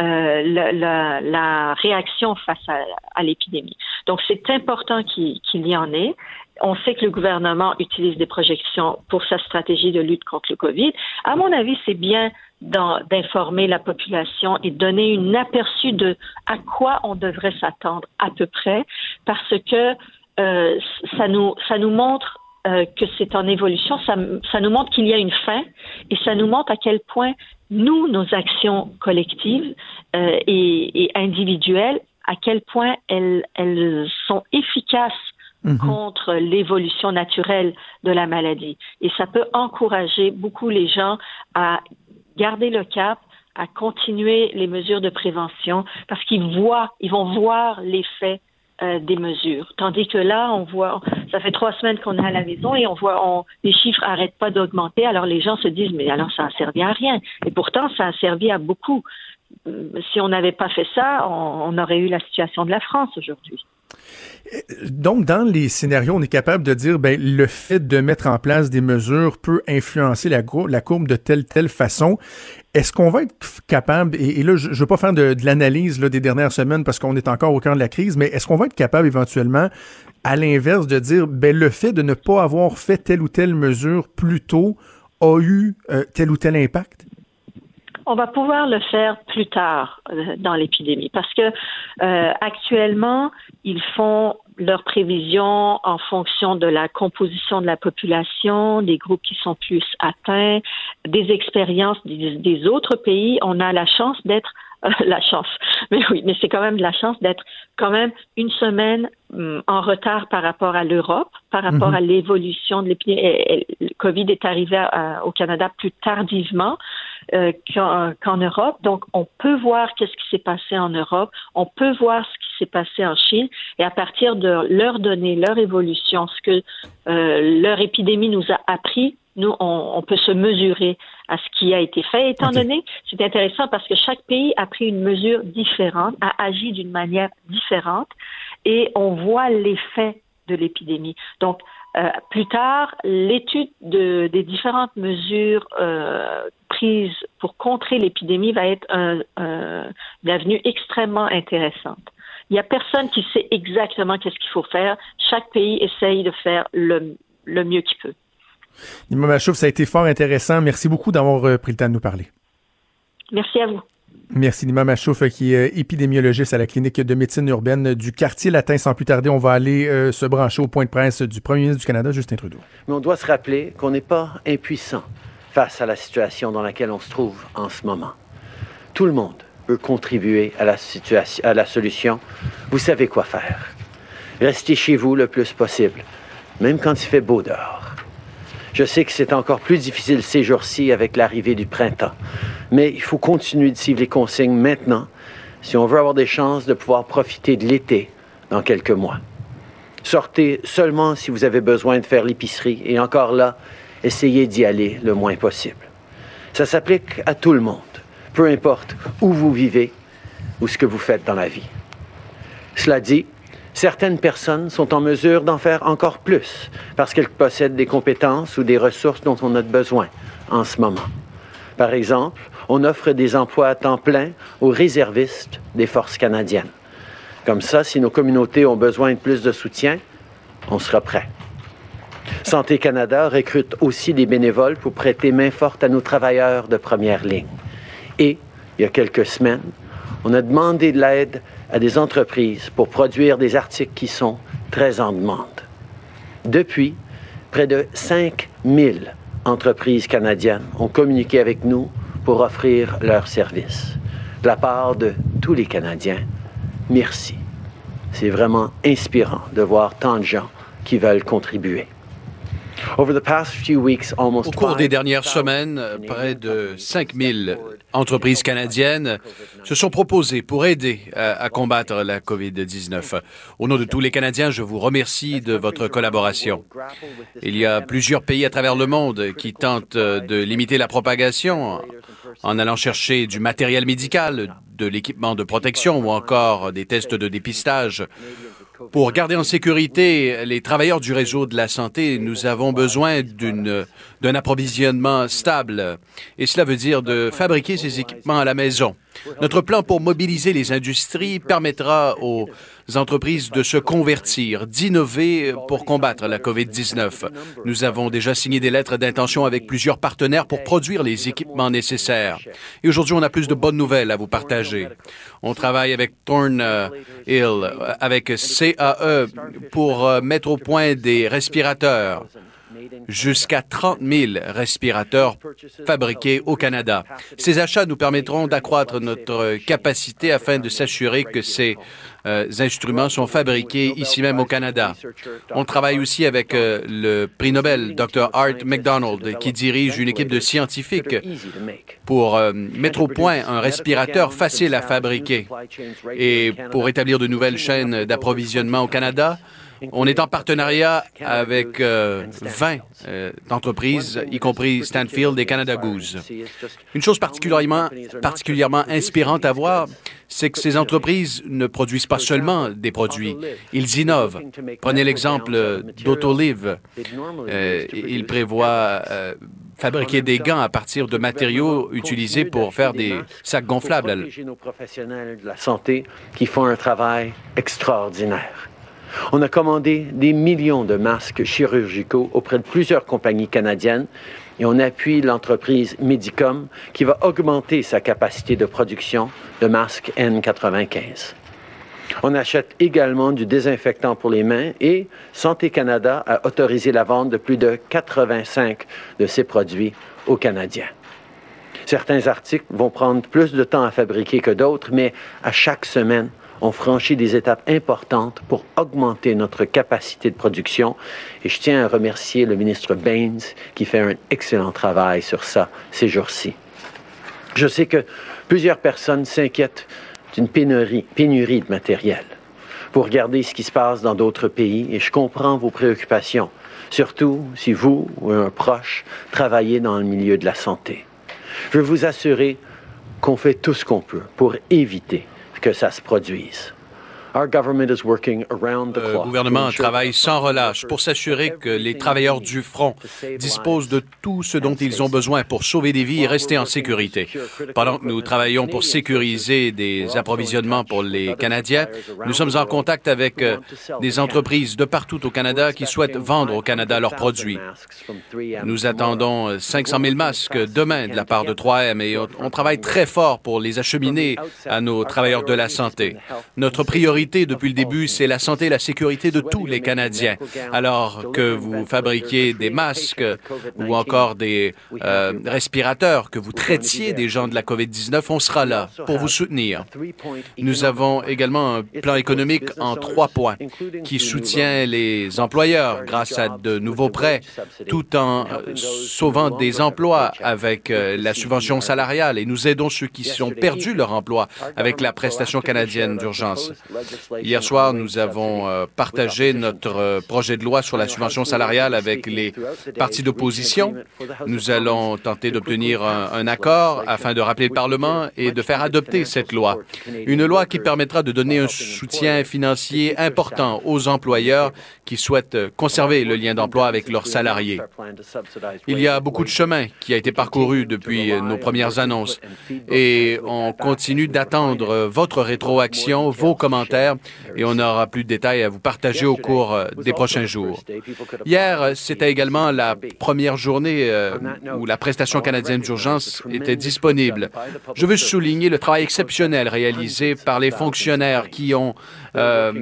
euh, la, réaction face à, l'épidémie. Donc, c'est important qu'il y en ait on sait que le gouvernement utilise des projections pour sa stratégie de lutte contre le COVID. À mon avis, c'est bien d'informer la population et donner une aperçu de à quoi on devrait s'attendre à peu près, parce que euh, ça nous ça nous montre euh, que c'est en évolution, ça, nous montre qu'il y a une fin et ça nous montre à quel point nous, nos actions collectives euh, et, et individuelles, à quel point elles, elles sont efficaces Mhm. contre l'évolution naturelle de la maladie. Et ça peut encourager beaucoup les gens à garder le cap, à continuer les mesures de prévention parce qu'ils voient, ils vont voir l'effet euh, des mesures. Tandis que là, on voit, ça fait trois semaines qu'on est à la maison et on voit, on, les chiffres n'arrêtent pas d'augmenter. Alors les gens se disent, mais alors ça a servi à rien. Et pourtant, ça a servi à beaucoup. Euh, si on n'avait pas fait ça, on aurait eu la situation de la France aujourd'hui. Donc, dans les scénarios, on est capable de dire, ben, le fait de mettre en place des mesures peut influencer la, courbe de telle telle façon. Est-ce qu'on va être capable, et, là, je ne veux pas faire de, l'analyse des dernières semaines parce qu'on est encore au cœur de la crise, mais est-ce qu'on va être capable éventuellement, à l'inverse, de dire, ben, le fait de ne pas avoir fait telle ou telle mesure plus tôt a eu euh, tel ou tel impact? On va pouvoir le faire plus tard euh, dans l'épidémie parce que euh, actuellement, ils font leurs prévisions en fonction de la composition de la population, des groupes qui sont plus atteints, des expériences des, autres pays. On a la chance d'être euh, la chance. Mais oui, mais c'est quand même de la chance d'être quand même une semaine hum, en retard par rapport à l'Europe, par rapport Mhm. à l'évolution de l'épidémie. Le COVID est arrivé à- au Canada plus tardivement euh, qu'en Europe. Donc, on peut voir qu'est-ce qui s'est passé en Europe, on peut voir ce qui s'est passé en Chine, et à partir de leurs données, leur évolution, ce que euh, leur épidémie nous a appris, nous, on, on peut se mesurer à ce qui a été fait. Étant donné, c'est intéressant parce que chaque pays a pris une mesure différente, a agi d'une manière différente, et on voit l'effet de l'épidémie. Donc, euh, plus tard, l'étude de- des différentes mesures euh, prises pour contrer l'épidémie va être un, un- une avenue extrêmement intéressante. Il n'y a personne qui sait exactement qu'est-ce qu'il faut faire. Chaque pays essaye de faire le, le mieux qu'il peut. Nima Machouf, ça a été fort intéressant. Merci beaucoup d'avoir euh, pris le temps de nous parler. Merci à vous. Merci Nima Machouf, euh, qui est euh, épidémiologiste à la clinique de médecine urbaine du quartier latin. Sans plus tarder, on va aller euh, se brancher au point de presse du premier ministre du Canada, Justin Trudeau. Mais on doit se rappeler qu'on n'est pas impuissant face à la situation dans laquelle on se trouve en ce moment. Tout le monde peut contribuer à la, situation, à la solution. Vous savez quoi faire. Restez chez vous le plus possible, même quand il fait beau dehors. Je sais que c'est encore plus difficile ces jours-ci avec l'arrivée du printemps, mais il faut continuer de suivre les consignes maintenant si on veut avoir des chances de pouvoir profiter de l'été dans quelques mois. Sortez seulement si vous avez besoin de faire l'épicerie et encore là, essayez d'y aller le moins possible. Ça s'applique à tout le monde, peu importe où vous vivez ou ce que vous faites dans la vie. Cela dit, certaines personnes sont en mesure d'en faire encore plus parce qu'elles possèdent des compétences ou des ressources dont on a besoin en ce moment. Par exemple, on offre des emplois à temps plein aux réservistes des forces canadiennes. Comme ça, si nos communautés ont besoin de plus de soutien, on sera prêt. Santé Canada recrute aussi des bénévoles pour prêter main forte à nos travailleurs de première ligne. Et, il y a quelques semaines, on a demandé de l'aide à des entreprises pour produire des articles qui sont très en demande. Depuis, près de 5000 entreprises canadiennes ont communiqué avec nous pour offrir leurs services. De la part de tous les Canadiens, merci. C'est vraiment inspirant de voir tant de gens qui veulent contribuer. Au cours des 5,000 dernières semaines, près de 5000 entreprises canadiennes se sont proposées pour aider à, à combattre la COVID-19. Au nom de tous les Canadiens, je vous remercie de votre collaboration. Il y a plusieurs pays à travers le monde qui tentent de limiter la propagation en allant chercher du matériel médical, de l'équipement de protection ou encore des tests de dépistage. Pour garder en sécurité les travailleurs du réseau de la santé, nous avons besoin d'une, d'un approvisionnement stable. Et cela veut dire de fabriquer ces équipements à la maison. Notre plan pour mobiliser les industries permettra aux entreprises de se convertir, d'innover pour combattre la COVID-19. Nous avons déjà signé des lettres d'intention avec plusieurs partenaires pour produire les équipements nécessaires. Et aujourd'hui, on a plus de bonnes nouvelles à vous partager. On travaille avec Thornhill, avec CAE pour euh, mettre au point des respirateurs jusqu'à 30 000 respirateurs fabriqués au Canada. Ces achats nous permettront d'accroître notre capacité afin de s'assurer que ces euh, instruments sont fabriqués ici même au Canada. On travaille aussi avec euh, le prix Nobel, Dr. Art McDonald, qui dirige une équipe de scientifiques pour euh, mettre au point un respirateur facile à fabriquer. Et pour établir de nouvelles chaînes d'approvisionnement au Canada, on est en partenariat avec euh, 20 euh, entreprises, y compris Stanfield et Canada Goose. Une chose particulièrement, particulièrement inspirante à voir, c'est que ces entreprises ne produisent pas seulement des produits, ils innovent. Prenez l'exemple d'Autolive. Euh, ils prévoient euh, fabriquer des gants à partir de matériaux utilisés pour faire des sacs gonflables. nos professionnels de la santé qui font un travail extraordinaire. On a commandé des millions de masques chirurgicaux auprès de plusieurs compagnies canadiennes et on appuie l'entreprise Medicom qui va augmenter sa capacité de production de masques N95. On achète également du désinfectant pour les mains et Santé Canada a autorisé la vente de plus de 85 de ces produits aux Canadiens. Certains articles vont prendre plus de temps à fabriquer que d'autres, mais à chaque semaine, on franchit des étapes importantes pour augmenter notre capacité de production. Et je tiens à remercier le ministre Baines qui fait un excellent travail sur ça ces jours-ci. Je sais que plusieurs personnes s'inquiètent d'une pénurie, pénurie de matériel. Vous regardez ce qui se passe dans d'autres pays et je comprends vos préoccupations, surtout si vous ou un proche travaillez dans le milieu de la santé. Je veux vous assurer qu'on fait tout ce qu'on peut pour éviter que ça se produise. Le gouvernement travaille sans relâche pour s'assurer que les travailleurs du front disposent de tout ce dont ils ont besoin pour sauver des vies et rester en sécurité. Pendant que nous travaillons pour sécuriser des approvisionnements pour les Canadiens, nous sommes en contact avec euh, des entreprises de partout au Canada qui souhaitent vendre au Canada leurs produits. Nous attendons 500 000 masques demain de la part de 3M et on travaille très fort pour les acheminer à nos travailleurs de la santé. Notre priorité depuis le début, c'est la santé et la sécurité de tous les Canadiens. Alors que vous fabriquiez des masques ou encore des euh, respirateurs, que vous traitiez des gens de la COVID-19, on sera là pour vous soutenir. Nous avons également un plan économique en trois points qui soutient les employeurs grâce à de nouveaux prêts, tout en euh, sauvant des emplois avec euh, la subvention salariale et nous aidons ceux qui ont perdu leur emploi avec la prestation canadienne d'urgence. Hier soir, nous avons euh, partagé notre euh, projet de loi sur la subvention salariale avec les partis d'opposition. Nous allons tenter d'obtenir un, accord afin de rappeler le Parlement et de faire adopter cette loi. Une loi qui permettra de donner un soutien financier important aux employeurs qui souhaitent conserver le lien d'emploi avec leurs salariés. Il y a beaucoup de chemin qui a été parcouru depuis nos premières annonces et on continue d'attendre votre rétroaction, vos commentaires et on aura plus de détails à vous partager au cours euh, des prochains jours. Hier, c'était également la première journée euh, où la prestation canadienne d'urgence était disponible. Je veux souligner le travail exceptionnel réalisé par les fonctionnaires qui ont euh,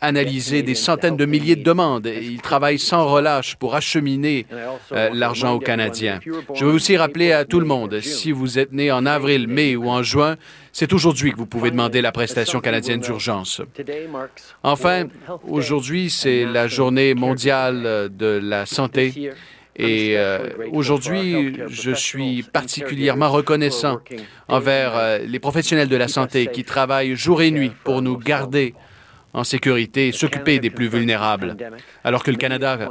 analysé des centaines de milliers de demandes. Ils travaillent sans relâche pour acheminer l'argent aux Canadiens. Je veux aussi rappeler à tout le monde, si vous êtes né en avril, mai ou en juin, c'est aujourd'hui que vous pouvez demander la prestation canadienne d'urgence. Enfin, aujourd'hui, c'est la journée mondiale de la santé. Et euh, aujourd'hui, je suis particulièrement reconnaissant envers euh, les professionnels de la santé qui travaillent jour et nuit pour nous garder en sécurité et s'occuper des plus vulnérables. Alors que le Canada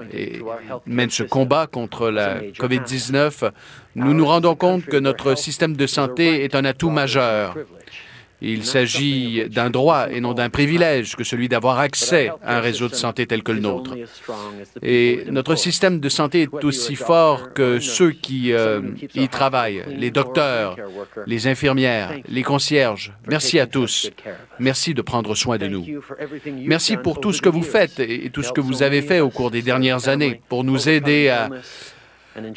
mène ce combat contre la COVID-19, nous nous rendons compte que notre système de santé est un atout majeur. Il s'agit d'un droit et non d'un privilège que celui d'avoir accès à un réseau de santé tel que le nôtre. Et notre système de santé est aussi fort que ceux qui euh, y travaillent, les docteurs, les infirmières, les concierges. Merci à tous. Merci de prendre soin de nous. Merci pour tout ce que vous faites et tout ce que vous avez fait au cours des dernières années pour nous aider à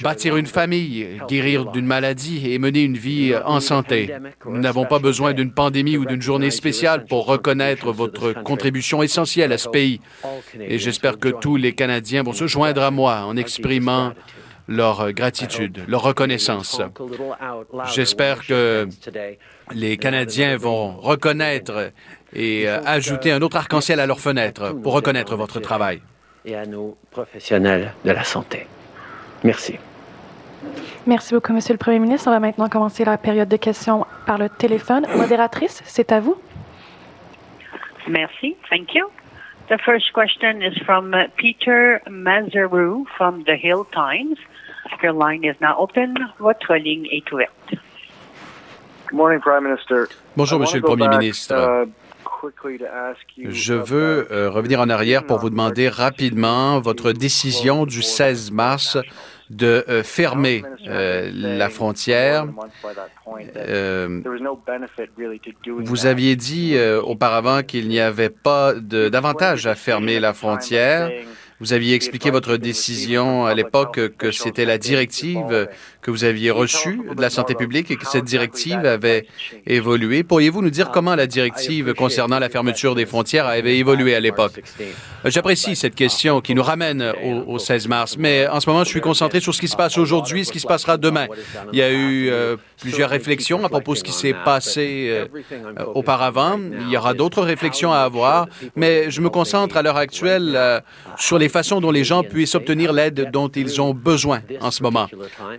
bâtir une famille, guérir d'une maladie et mener une vie en santé. Nous n'avons pas besoin d'une pandémie ou d'une journée spéciale pour reconnaître votre contribution essentielle à ce pays. Et j'espère que tous les Canadiens vont se joindre à moi en exprimant leur gratitude, leur reconnaissance. J'espère que les Canadiens vont reconnaître et euh, ajouter un autre arc-en-ciel à leurs fenêtres pour reconnaître votre travail. Et à nos professionnels de la santé. Merci. Merci beaucoup, Monsieur le Premier ministre. On va maintenant commencer la période de questions par le téléphone. Modératrice, c'est à vous. Merci. Thank you. The first question is from Peter Mazaru from The Hill Times. Your line is now open. Votre ligne est ouverte. Good morning, Prime Minister. Bonjour, Monsieur le Premier ministre. Uh, Je veux euh, revenir en arrière pour vous demander rapidement votre décision du 16 mars de euh, fermer euh, la frontière. vous aviez dit auparavant qu'il n'y avait pas d'avantage à fermer la frontière, Vous aviez expliqué votre décision à l'époque que c'était la directive que vous aviez reçue de la santé publique et que cette directive avait évolué. Pourriez-vous nous dire comment la directive concernant la fermeture des frontières avait évolué à l'époque? J'apprécie cette question qui nous ramène au, 16 mars, mais en ce moment, je suis concentré sur ce qui se passe aujourd'hui, ce qui se passera demain. Il y a eu euh, plusieurs réflexions à propos de ce qui s'est passé euh, auparavant. Il y aura d'autres réflexions à avoir, mais je me concentre à l'heure actuelle euh, sur les façons dont les gens puissent obtenir l'aide dont ils ont besoin en ce moment.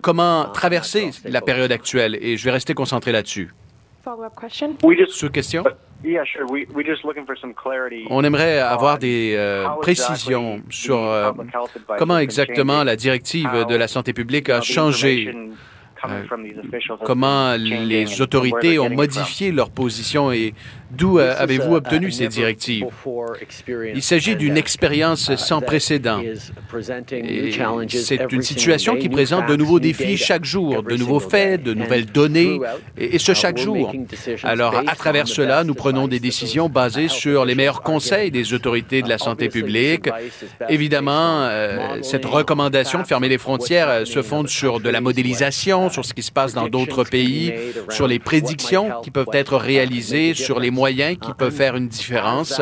Comment traverser la période actuelle? Et je vais rester concentré là-dessus. Sous question? On aimerait avoir des euh, précisions sur euh, comment exactement la directive de la santé publique a changé comment les autorités ont modifié leur position et d'où euh, avez-vous obtenu ces directives? Il s'agit d'une expérience uh, sans précédent. C'est une situation qui présente de nouveaux défis chaque jour, de nouveaux faits, de nouvelles données, et, ce uh, chaque jour. Alors, à travers cela, nous prenons des décisions basées sur les meilleurs conseils des autorités de la santé publique. Évidemment, euh, cette recommandation de fermer les frontières se fonde sur de la modélisation, sur ce qui se passe dans d'autres pays, sur les prédictions qui peuvent être réalisées, sur les moyens qui peuvent faire une différence.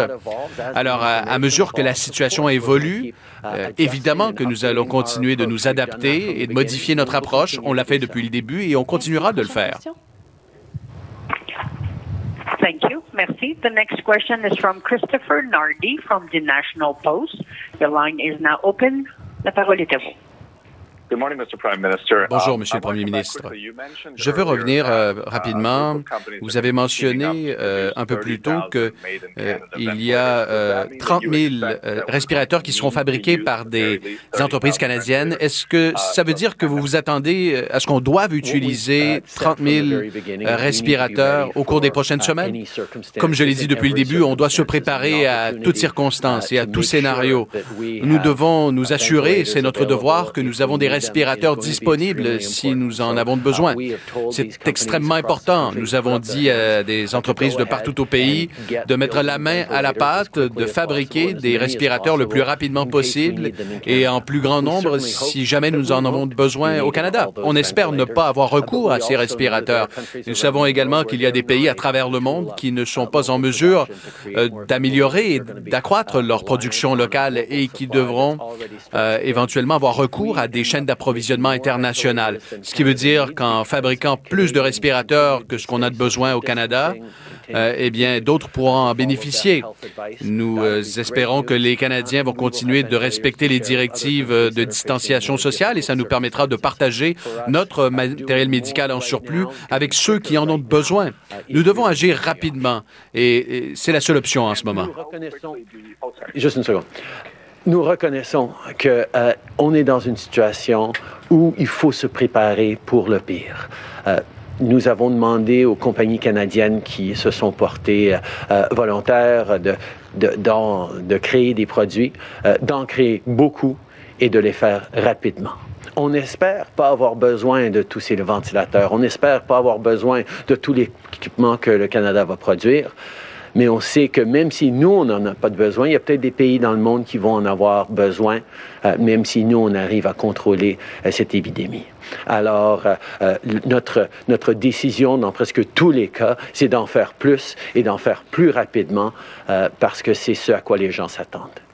Alors, à, mesure que la situation évolue, euh, évidemment que nous allons continuer de nous adapter et de modifier notre approche. On l'a fait depuis le début et on continuera de le faire. Thank you. Merci. The next question is from Christopher Nardi from the National Post. Your line is now open. La parole est à vous. Bonjour, Monsieur le Premier ministre. Je veux revenir euh, rapidement. Vous avez mentionné euh, un peu plus tôt qu'il euh, y a 30 000 respirateurs qui seront fabriqués par des entreprises canadiennes? Est-ce que ça veut dire que vous vous attendez à ce qu'on doive utiliser 30 000 respirateurs au cours des prochaines semaines? Comme je l'ai dit depuis le début, on doit se préparer à toutes circonstances et à tout scénario. Nous devons nous assurer, c'est notre devoir, que nous avons des respirateurs disponibles si nous en avons besoin. C'est extrêmement important. Nous avons dit à des entreprises de partout au pays de mettre la main à la pâte, de fabriquer des respirateurs le plus rapidement possible et en plus grand nombre si jamais nous en avons besoin au Canada. On espère ne pas avoir recours à ces respirateurs. Nous savons également qu'il y a des pays à travers le monde qui ne sont pas en mesure euh, d'améliorer et d'accroître leur production locale et qui devront euh, éventuellement avoir recours à des chaînes d'approvisionnement international. Ce qui veut dire qu'en fabriquant plus de respirateurs que ce qu'on a de besoin au Canada, euh, eh bien, d'autres pourront en bénéficier. Nous euh, espérons que les Canadiens vont continuer de respecter les directives euh, de distanciation sociale et ça nous permettra de partager notre matériel médical en surplus avec ceux qui en ont besoin. Nous devons agir rapidement et, c'est la seule option en ce moment. Juste une seconde nous reconnaissons qu'on euh, est dans une situation où il faut se préparer pour le pire. Euh, nous avons demandé aux compagnies canadiennes qui se sont portées euh, volontaires de, de, de, créer des produits, d'en créer beaucoup et de les faire rapidement. On n'espère pas avoir besoin de tous ces ventilateurs. On n'espère pas avoir besoin de tous les équipements que le Canada va produire mais on sait que même si nous, on n'en a pas de besoin, il y a peut-être des pays dans le monde qui vont en avoir besoin, euh, même si nous, on arrive à contrôler euh, cette épidémie. Alors, euh, notre, notre décision dans presque tous les cas, c'est d'en faire plus et d'en faire plus rapidement parce que c'est ce à quoi les gens s'attendent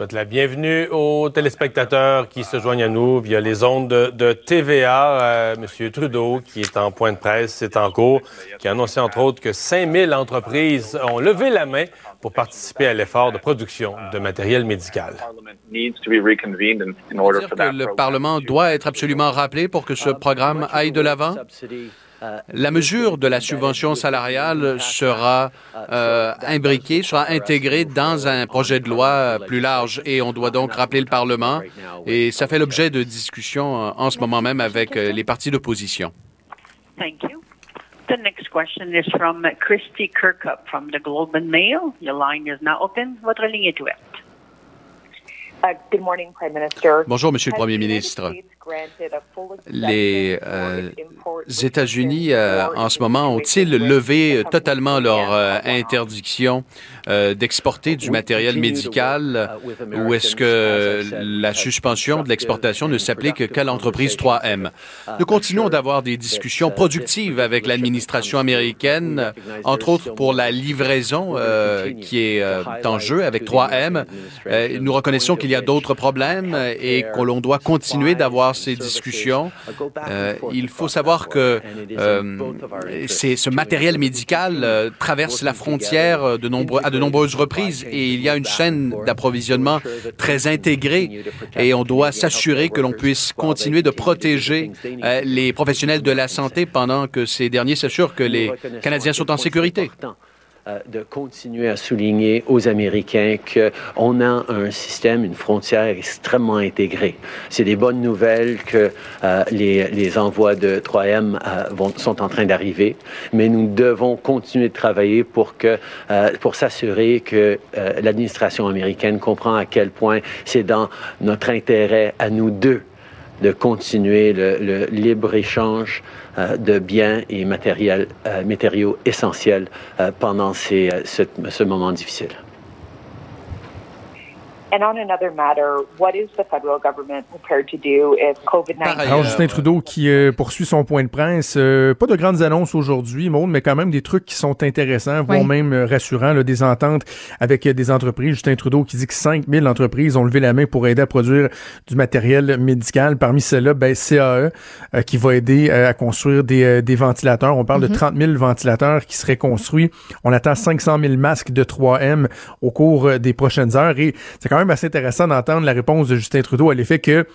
souhaite la bienvenue aux téléspectateurs qui se joignent à nous via les ondes de, TVA. Euh, Monsieur Trudeau, qui est en point de presse, c'est en cours, qui a annoncé entre autres que 5000 entreprises ont levé la main pour participer à l'effort de production de matériel médical. le Parlement doit être absolument rappelé pour que ce programme aille de l'avant? La mesure de la subvention salariale sera euh, imbriquée, sera intégrée dans un projet de loi plus large et on doit donc rappeler le Parlement et ça fait l'objet de discussions euh, en ce moment même avec euh, les partis d'opposition. Thank you. The next question is from Christy Kirkup from the Globe and Mail. Your line is now open. Votre ligne est ouverte. Bonjour, Monsieur le Premier ministre. Les euh, États-Unis, euh, en ce moment, ont-ils levé totalement leur euh, interdiction d'exporter du matériel médical ou est-ce que la suspension de l'exportation ne s'applique qu'à l'entreprise 3M? Nous continuons d'avoir des discussions productives avec l'administration américaine, entre autres pour la livraison qui est en jeu avec 3M. nous reconnaissons qu'il y a d'autres problèmes et que l'on doit continuer d'avoir ces discussions. Euh, il faut savoir que euh, ce matériel médical euh, traverse la frontière de à de nombreuses reprises et il y a une chaîne d'approvisionnement très intégrée et on doit s'assurer que l'on puisse continuer de protéger les professionnels de la santé pendant que ces derniers s'assurent que les Canadiens sont en sécurité. Euh, de continuer à souligner aux Américains qu'on a un système, une frontière extrêmement intégrée. C'est des bonnes nouvelles que euh, les, les, envois de 3M euh, sont en train d'arriver, mais nous devons continuer de travailler pour, que, pour s'assurer que l'administration américaine comprend à quel point c'est dans notre intérêt à nous deux de continuer le, libre-échange euh, de biens et matériels, euh, matériaux essentiels euh, pendant ces, ce, ce moment difficile. Alors, Justin Trudeau qui euh, poursuit son point de presse. Euh, pas de grandes annonces aujourd'hui, Maud, mais quand même des trucs qui sont intéressants, voire même euh, rassurants, là, des ententes avec des entreprises. Justin Trudeau qui dit que 5000 entreprises ont levé la main pour aider à produire du matériel médical. Parmi celles-là, ben, CAE qui va aider à construire des, des, ventilateurs. On parle de 30 mm-hmm. 000 ventilateurs qui seraient construits. On attend 500 000 masques de 3M au cours des prochaines heures et c'est quand même assez intéressant d'entendre la réponse de Justin Trudeau à l'effet que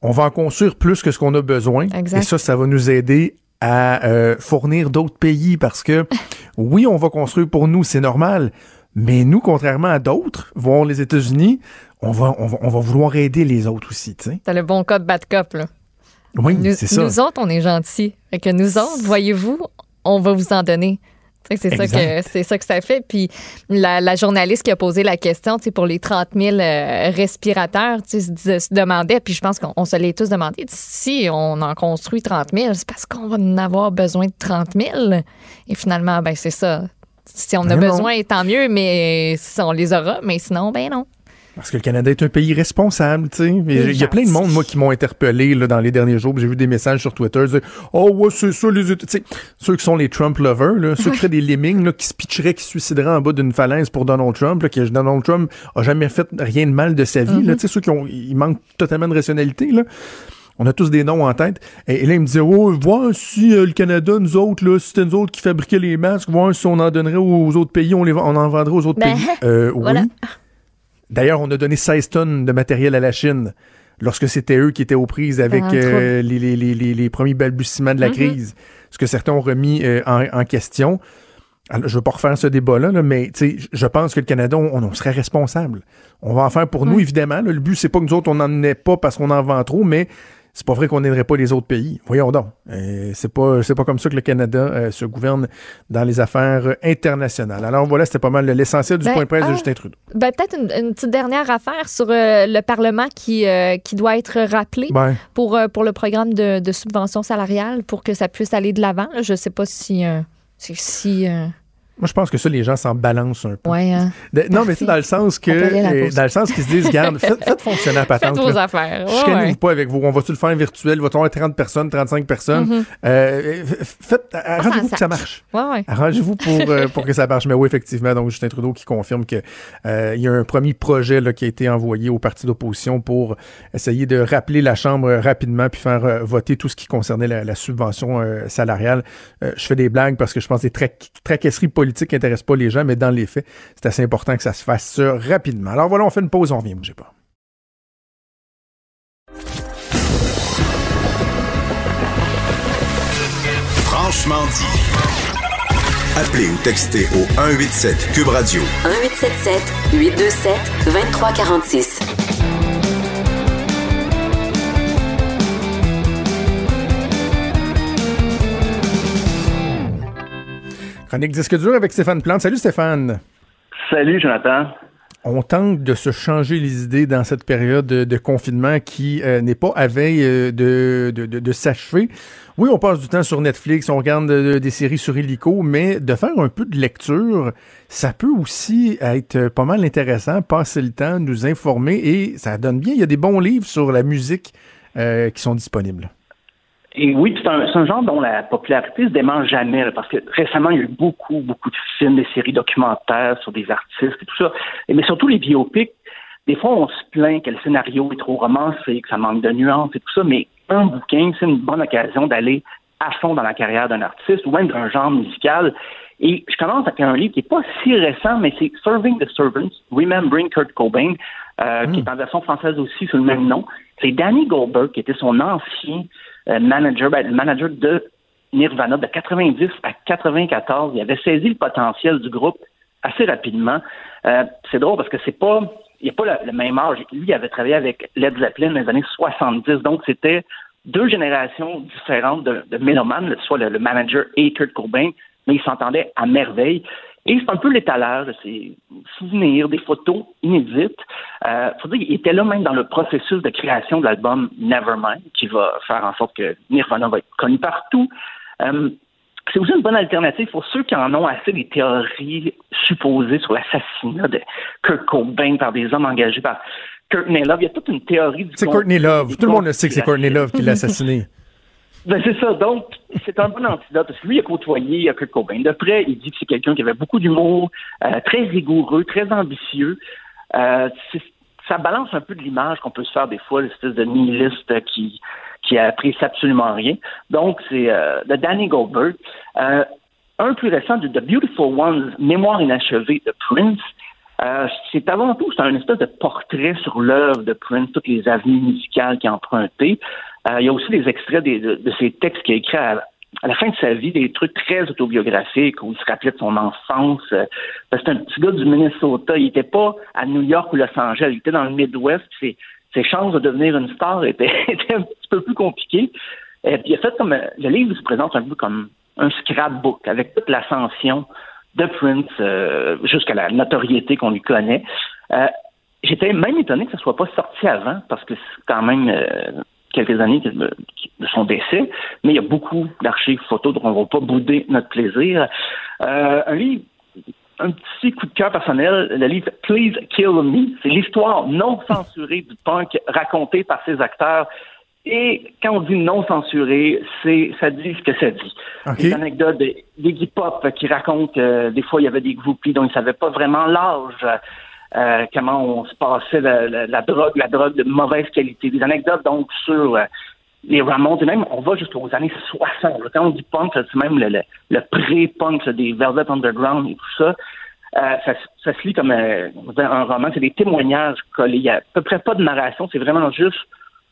on va en construire plus que ce qu'on a besoin. Et ça, ça va nous aider à euh, fournir d'autres pays parce que oui, on va construire pour nous, c'est normal. Mais nous, contrairement à d'autres, voire les États-Unis, on va, on va, vouloir aider les autres aussi. C'est le bon code bad cop, là. Oui, c'est ça. Nous autres, on est gentils. Et que nous autres, voyez-vous, on va vous en donner. C'est ça, que, c'est ça que ça fait. Puis la, journaliste qui a posé la question pour les 30 000 euh, respirateurs se, se, demandait, puis je pense qu'on se l'est tous demandé, si on en construit 30 000, c'est parce qu'on va en avoir besoin de 30 000. Et finalement, ben c'est ça. Si on a ben besoin, tant mieux, mais si on les aura, mais sinon, ben non. Parce que le Canada est un pays responsable, tu sais. Il y a plein de monde, moi, qui m'ont interpellé là, dans les derniers jours. J'ai vu des messages sur Twitter. Oh, ouais, c'est ça, les sais, Ceux qui sont les Trump lovers, là, ceux qui feraient des lemmings là, qui se pitcheraient, qui se suicideraient en bas d'une falaise pour Donald Trump, là, que Donald Trump a jamais fait rien de mal de sa vie. là, mm-hmm. tu sais, ceux qui ont, ils manquent totalement de rationalité. Là. On a tous des noms en tête. Et, là, il me disait, oh, voir si euh, le Canada, nous autres, là, si c'était nous autres qui fabriquaient les masques, voir si on en donnerait aux autres pays, on, les, on en vendrait aux autres ben, pays. Euh, Oui. D'ailleurs, on a donné 16 tonnes de matériel à la Chine lorsque c'était eux qui étaient aux prises avec euh, les, les, les, les, premiers balbutiements de la mm-hmm. crise, ce que certains ont remis euh, en, en, question. Alors, je veux pas refaire ce débat-là, là, mais je pense que le Canada, on, serait responsable. On va en faire pour nous, évidemment. Le but, c'est pas que nous autres, on n'en ait pas parce qu'on en vend trop, mais c'est pas vrai qu'on n'aiderait pas les autres pays. Voyons donc. Euh, c'est pas c'est pas comme ça que le Canada euh, se gouverne dans les affaires internationales. Alors voilà, c'était pas mal l'essentiel du ben, point de presse de ah, Justin Trudeau. Ben, peut-être une, petite dernière affaire sur euh, le Parlement qui qui doit être rappelé pour pour le programme de, de, subvention salariale pour que ça puisse aller de l'avant. Je sais pas si si moi, je pense que ça, les gens s'en balancent un peu. Ouais, hein. non, mais c'est dans le sens que, euh, dans le sens qu'ils se disent, garde, faites, fonctionner la patente. Faites vos affaires. Je ne ouais. pas avec vous. On va-tu le faire virtuel? Va-tu avoir 30 personnes, 35 personnes? Mm-hmm. euh, faites, arrangez-vous que ça marche. Ouais, arrangez-vous pour, euh, pour que ça marche. Mais oui, effectivement, donc Justin Trudeau qui confirme qu'il euh, y a un premier projet là, qui a été envoyé au parti d'opposition pour essayer de rappeler la Chambre rapidement puis faire voter tout ce qui concernait la, subvention salariale. je fais des blagues parce que je pense des tra traquesseries politiques politique n'intéresse pas les gens, mais dans les faits, c'est assez important que ça se fasse rapidement. Alors voilà, on fait une pause, on revient, bougez pas. Franchement dit. Appelez ou textez au 187 Cube Radio. 1877 827 2346. Chronique Disque dur avec Stéphane Plante. Salut Stéphane. Salut Jonathan. on tente de se changer les idées dans cette période de, confinement qui euh, n'est pas à veille euh, de, de, de, s'achever. Oui, on passe du temps sur Netflix, on regarde des séries sur Illico, mais de faire un peu de lecture, ça peut aussi être pas mal intéressant, passer le temps, nous informer et ça donne bien. Il y a des bons livres sur la musique qui sont disponibles. Et oui, c'est un, genre dont la popularité se dément jamais, parce que récemment, il y a eu beaucoup, beaucoup de films, des séries documentaires sur des artistes et tout ça. Mais surtout les biopics, des fois, on se plaint que le scénario est trop romancé, que ça manque de nuances et tout ça, mais un bouquin, c'est une bonne occasion d'aller à fond dans la carrière d'un artiste ou même d'un genre musical. Et je commence avec un livre qui n'est pas si récent, mais c'est Serving the Servants, Remembering Kurt Cobain, euh, qui hmm. est en version française aussi sous le même nom. C'est Danny Goldberg, qui était son ancien manager, ben, le manager de Nirvana de 90 à 94. Il avait saisi le potentiel du groupe assez rapidement. Euh, c'est drôle parce que c'est pas, il n'y a pas le, même âge. Lui, il avait travaillé avec Led Zeppelin dans les années 70, donc c'était deux générations différentes de, de soit le, manager et Kurt Cobain, mais ils s'entendaient à merveille. Et c'est un peu l'étalage de ses souvenirs, des photos inédites. Euh, faut dire, il était là même dans le processus de création de l'album Nevermind, qui va faire en sorte que Nirvana va être connu partout. Euh, c'est aussi une bonne alternative pour ceux qui en ont assez des théories supposées sur l'assassinat de Kurt Cobain par des hommes engagés par Courtney Love. Il y a toute une théorie du C'est Courtney Love. Tout le monde sait que c'est Courtney Love qui l'a assassiné. Ben c'est ça. Donc, c'est un bon antidote parce que lui, il a côtoyé Kurt Cobain. De près, il dit que c'est quelqu'un qui avait beaucoup d'humour, euh, très rigoureux, très ambitieux. Euh, ça balance un peu de l'image qu'on peut se faire des fois, l'espèce de nihiliste qui qui apprécie absolument rien. Donc, c'est euh, de Danny Goldberg. Euh, un plus récent de The Beautiful Ones, Mémoire inachevée de Prince. Euh, c'est avant tout, c'est un espèce de portrait sur l'œuvre de Prince, toutes les avenues musicales qu'il a empruntées. Euh, il y a aussi des extraits de, ses textes qu'il a écrits à, la fin de sa vie, des trucs très autobiographiques où il se rappelait de son enfance. Euh, c'était un petit gars du Minnesota. Il n'était pas à New York ou Los Angeles. Il était dans le Midwest. Ses, chances de devenir une star étaient, un petit peu plus compliquées. Et puis il fait comme le livre se présente un peu comme un scrapbook avec toute l'ascension de Prince euh, jusqu'à la notoriété qu'on lui connaît. Euh, J'étais même étonné que ça soit pas sorti avant parce que c'est quand même euh, quelques années de, son décès, mais il y a beaucoup d'archives photos, donc on ne va pas bouder notre plaisir. Euh, un livre, un petit coup de cœur personnel, le livre Please Kill Me, c'est l'histoire non censurée du punk racontée par ses acteurs. Et quand on dit non censuré, c'est ça dit ce que ça dit. Des anecdotes des, qui racontent que des fois il y avait des groupies dont ils ne savaient pas vraiment l'âge. Euh, comment on se passait la, drogue, la drogue de mauvaise qualité. Des anecdotes donc sur euh, les Ramones, et même on va jusqu'aux années 60. Quand on dit punk, c'est même le, pré-punk des Velvet Underground et tout ça. Euh, ça, ça, se lit comme un roman, c'est des témoignages collés. Il n'y a à peu près pas de narration, c'est vraiment juste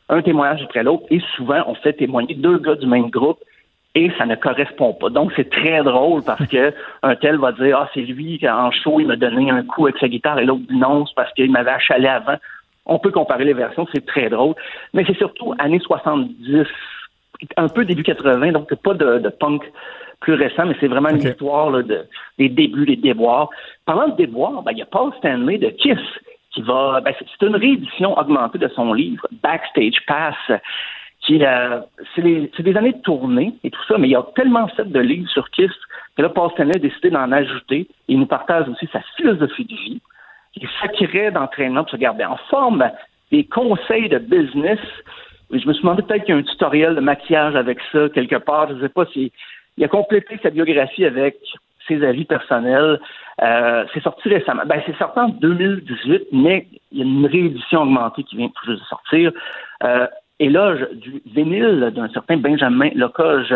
un témoignage après l'autre. Et souvent, on fait témoigner deux gars du même groupe et ça ne correspond pas. Donc, c'est très drôle parce que un tel va dire, ah, c'est lui qui, en show, il m'a donné un coup avec sa guitare et l'autre dit non, c'est parce qu'il m'avait achalé avant. On peut comparer les versions, c'est très drôle. Mais c'est surtout années 70, un peu début 80, donc pas de, punk plus récent, mais c'est vraiment une histoire de, des débuts, des déboires. Parlant de déboires, ben, il y a Paul Stanley de Kiss qui va. Ben, c'est une réédition augmentée de son livre Backstage Pass euh, c'est des années de tournée et tout ça, mais il y a tellement fait de livres sur Kiss que là, Paul Stanley a décidé d'en ajouter. il nous partage aussi sa philosophie de vie. Il s'acquirait d'entraînement pour se garder en forme, des conseils de business. Je me suis demandé peut-être qu'il y a un tutoriel de maquillage avec ça quelque part. Je ne sais pas si il a complété sa biographie avec ses avis personnels. Euh, c'est sorti récemment. Ben, c'est sorti en 2018, mais il y a une réédition augmentée qui vient tout juste de sortir. Euh, éloge du vinyle d'un certain Benjamin Locoge.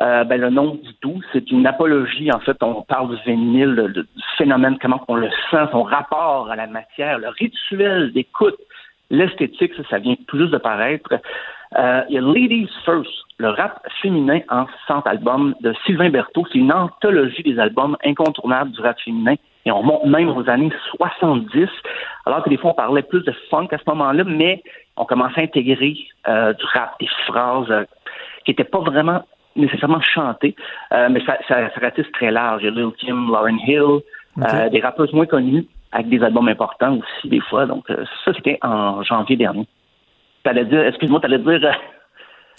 Euh, ben, le nom du tout, c'est une apologie. En fait, on parle du vinyle, du phénomène, comment on le sent, son rapport à la matière, le rituel d'écoute, l'esthétique, ça, ça vient tout juste de paraître. Euh, il y a Ladies First, le rap féminin en 100 albums de Sylvain Berthaud. C'est une anthologie des albums incontournables du rap féminin. Et on monte même aux années 70, alors que des fois on parlait plus de funk à ce moment-là, mais on commençait à intégrer euh, du rap, des phrases euh, qui n'étaient pas vraiment nécessairement chantées, euh, mais ça, ça, ça, ratisse très large. Il y a Lil Kim, Lauren Hill, des rappeuses moins connues. avec des albums importants aussi, des fois. Donc, euh, ça, c'était en janvier dernier. T'allais dire, excuse-moi, t'allais dire.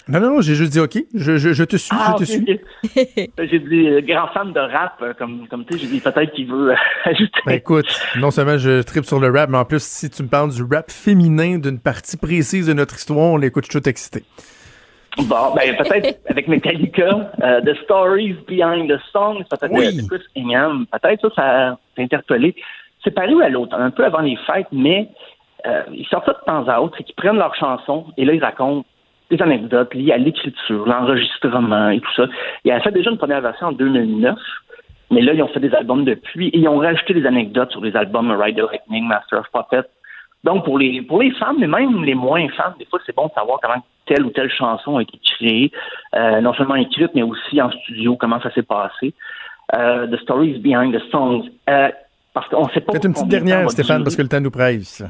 Non, non, non, j'ai juste dit OK. Je, je, je te suis, ah, je te ok, suis. ok. j'ai dit euh, grand fan de rap, euh, comme, comme tu sais, j'ai dit peut-être qu'il veut euh, ajouter. Ben écoute, non seulement je tripe sur le rap, mais en plus, si tu me parles du rap féminin d'une partie précise de notre histoire, on l'écoute, je suis tout excité. Bon, ben peut-être avec Metallica, euh, The Stories Behind the Songs, peut-être Oui. Chris Ingham, peut-être ça, ça t'a interpellé. C'est paru à l'autre, un peu avant les fêtes, mais euh, ils sortent ça de temps à autre, c'est qu'ils prennent leurs chansons et là ils racontent des anecdotes liées à l'écriture, l'enregistrement et tout ça. Il a fait déjà une première version en 2009, mais là ils ont fait des albums depuis et ils ont rajouté des anecdotes sur les albums Ride the Lightning, Master of Puppets. Donc pour les pour les fans, mais même les moins fans, des fois c'est bon de savoir comment telle ou telle chanson a été créée, euh, non seulement écrite, mais aussi en studio, comment ça s'est passé. Euh, the Stories Behind the Songs. Euh, parce qu'on sait pas. Faites une petite dernière, Stéphane, parce que le temps nous presse.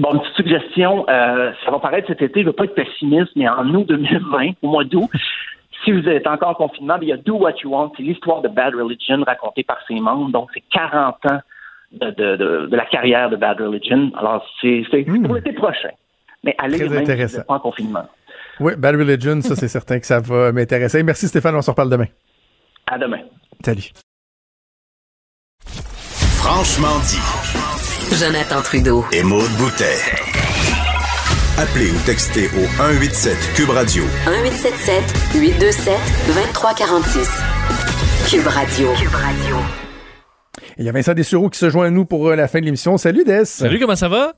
Bon, une petite suggestion, euh, ça va paraître cet été, je ne veux pas être pessimiste, mais en août 2020, au mois d'août, si vous êtes encore en confinement, il y a Do What You Want, c'est l'histoire de Bad Religion racontée par ses membres, donc c'est 40 ans de, de, de, de la carrière de Bad Religion. Alors, c'est c'est pour l'été prochain. Mais allez Très même si vous intéressant. n'êtes pas en confinement. Oui, Bad Religion, ça, c'est certain que ça va m'intéresser. Merci, Stéphane, on se reparle demain. À demain. Salut. Franchement dit. Jonathan Trudeau. Et Maude Boutet. Appelez ou textez au 187 Cube Radio 1877 827 2346. Cube Radio. Cube Radio. Il y a Vincent Dessureau qui se joint à nous pour euh, la fin de l'émission. Salut, Des. Salut, comment ça va?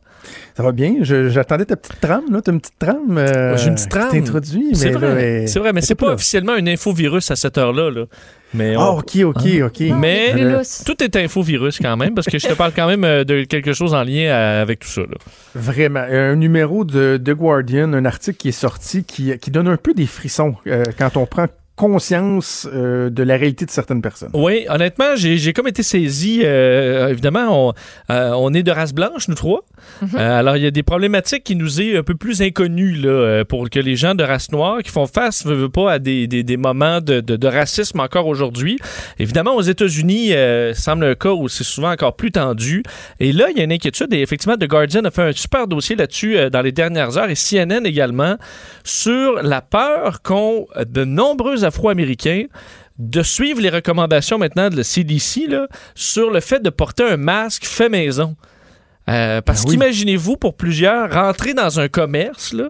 Ça va bien? Je- J'attendais ta petite trame, là. T'as une petite trame. euh, J'ai une petite trame. C'est mais là, vrai, c'est vrai, mais c'est est pas là. officiellement un infovirus à cette heure-là. Là. Mais Ah, ok, ok, Hein? ok. Mais Euh, tout est infovirus quand même, parce que je te parle quand même euh, de quelque chose en lien euh, avec tout ça. là. Vraiment. Un numéro de The Guardian, un article qui est sorti qui, qui donne un peu des frissons euh, quand on prend conscience euh, de la réalité de certaines personnes. Oui, honnêtement, j'ai comme été saisi. euh, évidemment, on, euh, on est de race blanche, nous trois. Euh, alors, il y a des problématiques qui nous est un peu plus inconnues là, pour que les gens de race noire qui font face, veux, veux pas, à des, des, des moments de, de, de racisme encore aujourd'hui. Évidemment, aux États-Unis, euh, semble un cas où c'est souvent encore plus tendu. Et là, il y a une inquiétude. Et effectivement, The Guardian a fait un super dossier là-dessus euh, dans les dernières heures et CNN également sur la peur qu'ont de nombreux Afro-Américains de suivre les recommandations maintenant de la CDC sur le fait de porter un masque fait maison. Euh, parce Ben oui. qu'imaginez-vous, pour plusieurs, rentrer dans un commerce, là,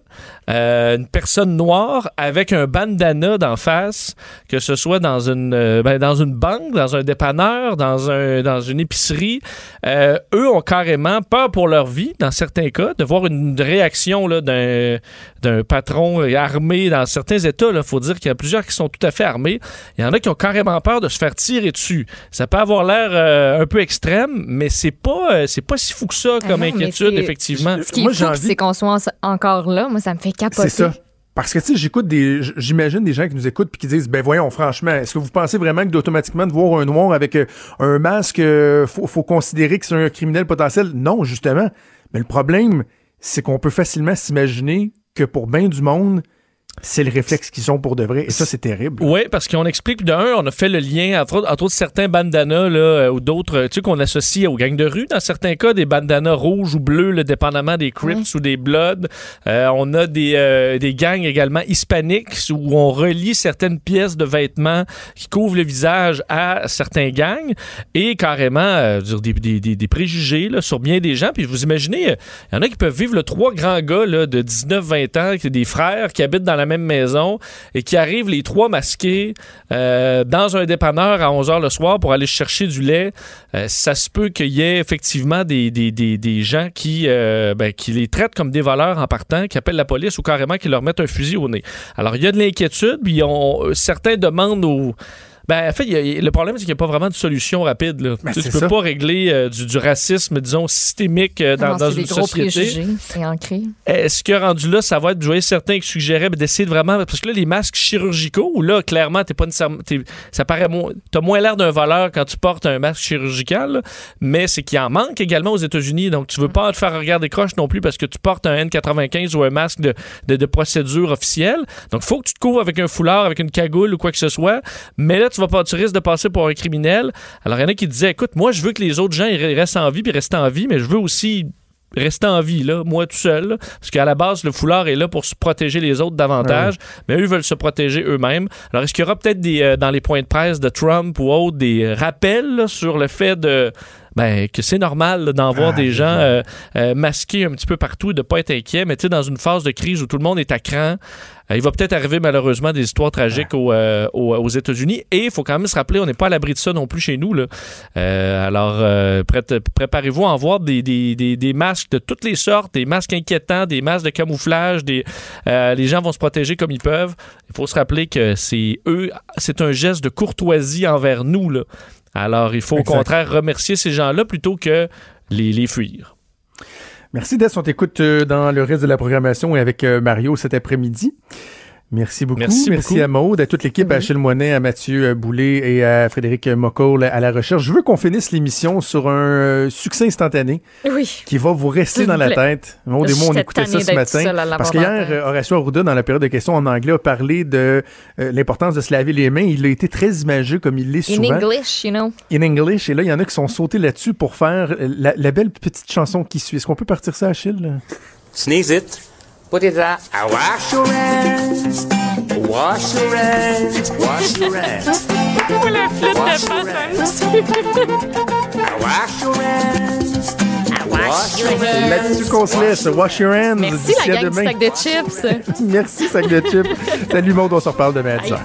euh, une personne noire avec un bandana d'en face, que ce soit dans une, euh, ben, dans une banque, dans un dépanneur, dans, un, dans une épicerie, eux ont carrément peur pour leur vie, dans certains cas, de voir une réaction là, d'un, d'un patron armé dans certains États. Il faut dire qu'il y a plusieurs qui sont tout à fait armés. Il y en a qui ont carrément peur de se faire tirer dessus. Ça peut avoir l'air un peu extrême, mais c'est pas, c'est pas si fou que ça Ah comme non, inquiétude, effectivement. Ce qui est fou, c'est qu'on soit en- encore là. Moi, ça me fait capoter. C'est ça. Parce que, tu sais, j'écoute des, j'imagine des gens qui nous écoutent puis qui disent, ben voyons, franchement, est-ce que vous pensez vraiment que d'automatiquement de voir un noir avec euh, un masque, euh, faut, faut considérer que c'est un criminel potentiel? Non, justement. Mais le problème, c'est qu'on peut facilement s'imaginer que pour bien du monde, c'est le réflexe qu'ils ont pour de vrai. Et ça, c'est terrible. Oui, parce qu'on explique d'un, on a fait le lien entre, entre autres certains bandanas là, euh, ou d'autres, euh, tu sais, qu'on associe aux gangs de rue. Dans certains cas, des bandanas rouges ou bleus, le dépendamment des Crips ou des Bloods. Euh, on a des, euh, des gangs également hispaniques où on relie certaines pièces de vêtements qui couvrent le visage à certains gangs et carrément euh, des, des, des, des préjugés là, sur bien des gens. Puis vous imaginez, il y en a qui peuvent vivre le trois grands gars là, de 19-20 ans, qui des frères qui habitent dans la même maison et qui arrivent les trois masqués euh, dans un dépanneur à 11h le soir pour aller chercher du lait. Euh, ça se peut qu'il y ait effectivement des gens qui, euh, ben, qui les traitent comme des voleurs en partant, qui appellent la police ou carrément qui leur mettent un fusil au nez. Alors, il y a de l'inquiétude, puis on, certains demandent aux... Ben, en fait, y a- le problème, c'est qu'il n'y a pas vraiment de solution rapide. Là. Ben, tu ne peux ça. pas régler euh, du, du racisme, disons, systémique euh, dans, Non, dans c'est une gros société. C'est ancré. Est-ce que rendu là, ça va être, je voyais certains qui suggéraient ben, d'essayer de vraiment, parce que là, les masques chirurgicaux, où là, clairement, t'es pas nécessairement, ça paraît moins, t'as moins l'air d'un voleur quand tu portes un masque chirurgical, là, mais c'est qu'il en manque également aux États-Unis, donc tu veux pas te faire regarder croche non plus parce que tu portes un N95 ou un masque de, de, de procédure officielle, donc faut que tu te couvres avec un foulard, avec une cagoule ou quoi que ce soit, mais là, tu vas pas, tu risques de passer pour un criminel. Alors, il y en a qui disaient, écoute, moi, je veux que les autres gens ils restent en vie puis restent en vie, mais je veux aussi rester en vie, là, moi tout seul. là. parce qu'à la base, le foulard est là pour se protéger les autres davantage, mais eux veulent se protéger eux-mêmes. Alors, est-ce qu'il y aura peut-être des, euh, dans les points de presse de Trump ou autres des rappels là, sur le fait de ben, que c'est normal d'en voir Ah, des gens euh, euh, masqués un petit peu partout et de pas être inquiets, mais tu sais, dans une phase de crise où tout le monde est à cran, euh, il va peut-être arriver malheureusement des histoires tragiques au, euh, au- aux États-Unis. Et il faut quand même se rappeler, on n'est pas à l'abri de ça non plus chez nous. Là. Alors, préparez-vous à en voir des, des, des, des masques de toutes les sortes, des masques inquiétants, des masques de camouflage. Des, les gens vont se protéger comme ils peuvent. Il faut se rappeler que c'est eux, c'est un geste de courtoisie envers nous. Là. Alors, il faut au contraire remercier ces gens-là plutôt que les, les fuir. Merci Des, on t'écoute euh, dans le reste de la programmation et avec euh, Mario cet après-midi. Merci beaucoup. Merci beaucoup. à Maude, à toute l'équipe, à Achille Moinet, à Mathieu Boulet et à Frédéric Mocoll à la recherche. Je veux qu'on finisse l'émission sur un euh, succès instantané Oui. qui va vous rester dans la tête. Maud et moi, on écoutait ça ce matin. Parce qu'hier, euh, Horacio Arruda, dans la période de questions en anglais, a parlé de euh, l'importance de se laver les mains. Il a été très imagé comme il l'est In souvent. English, you know. In English. Et là, il y en a qui sont sautés là-dessus pour faire la, la belle petite chanson qui suit. Est-ce qu'on peut partir ça, Achille? Sneeze it. Put it out. I wash your hands. Wash your hands. Wash your hands. la de passe I wash your hands. I wash your hands. Là-dessus qu'on se laisse. Wash your hands. Merci la gang du sac de chips. Merci, sac de chips. Salut, monde. On se reparle demain à 10h.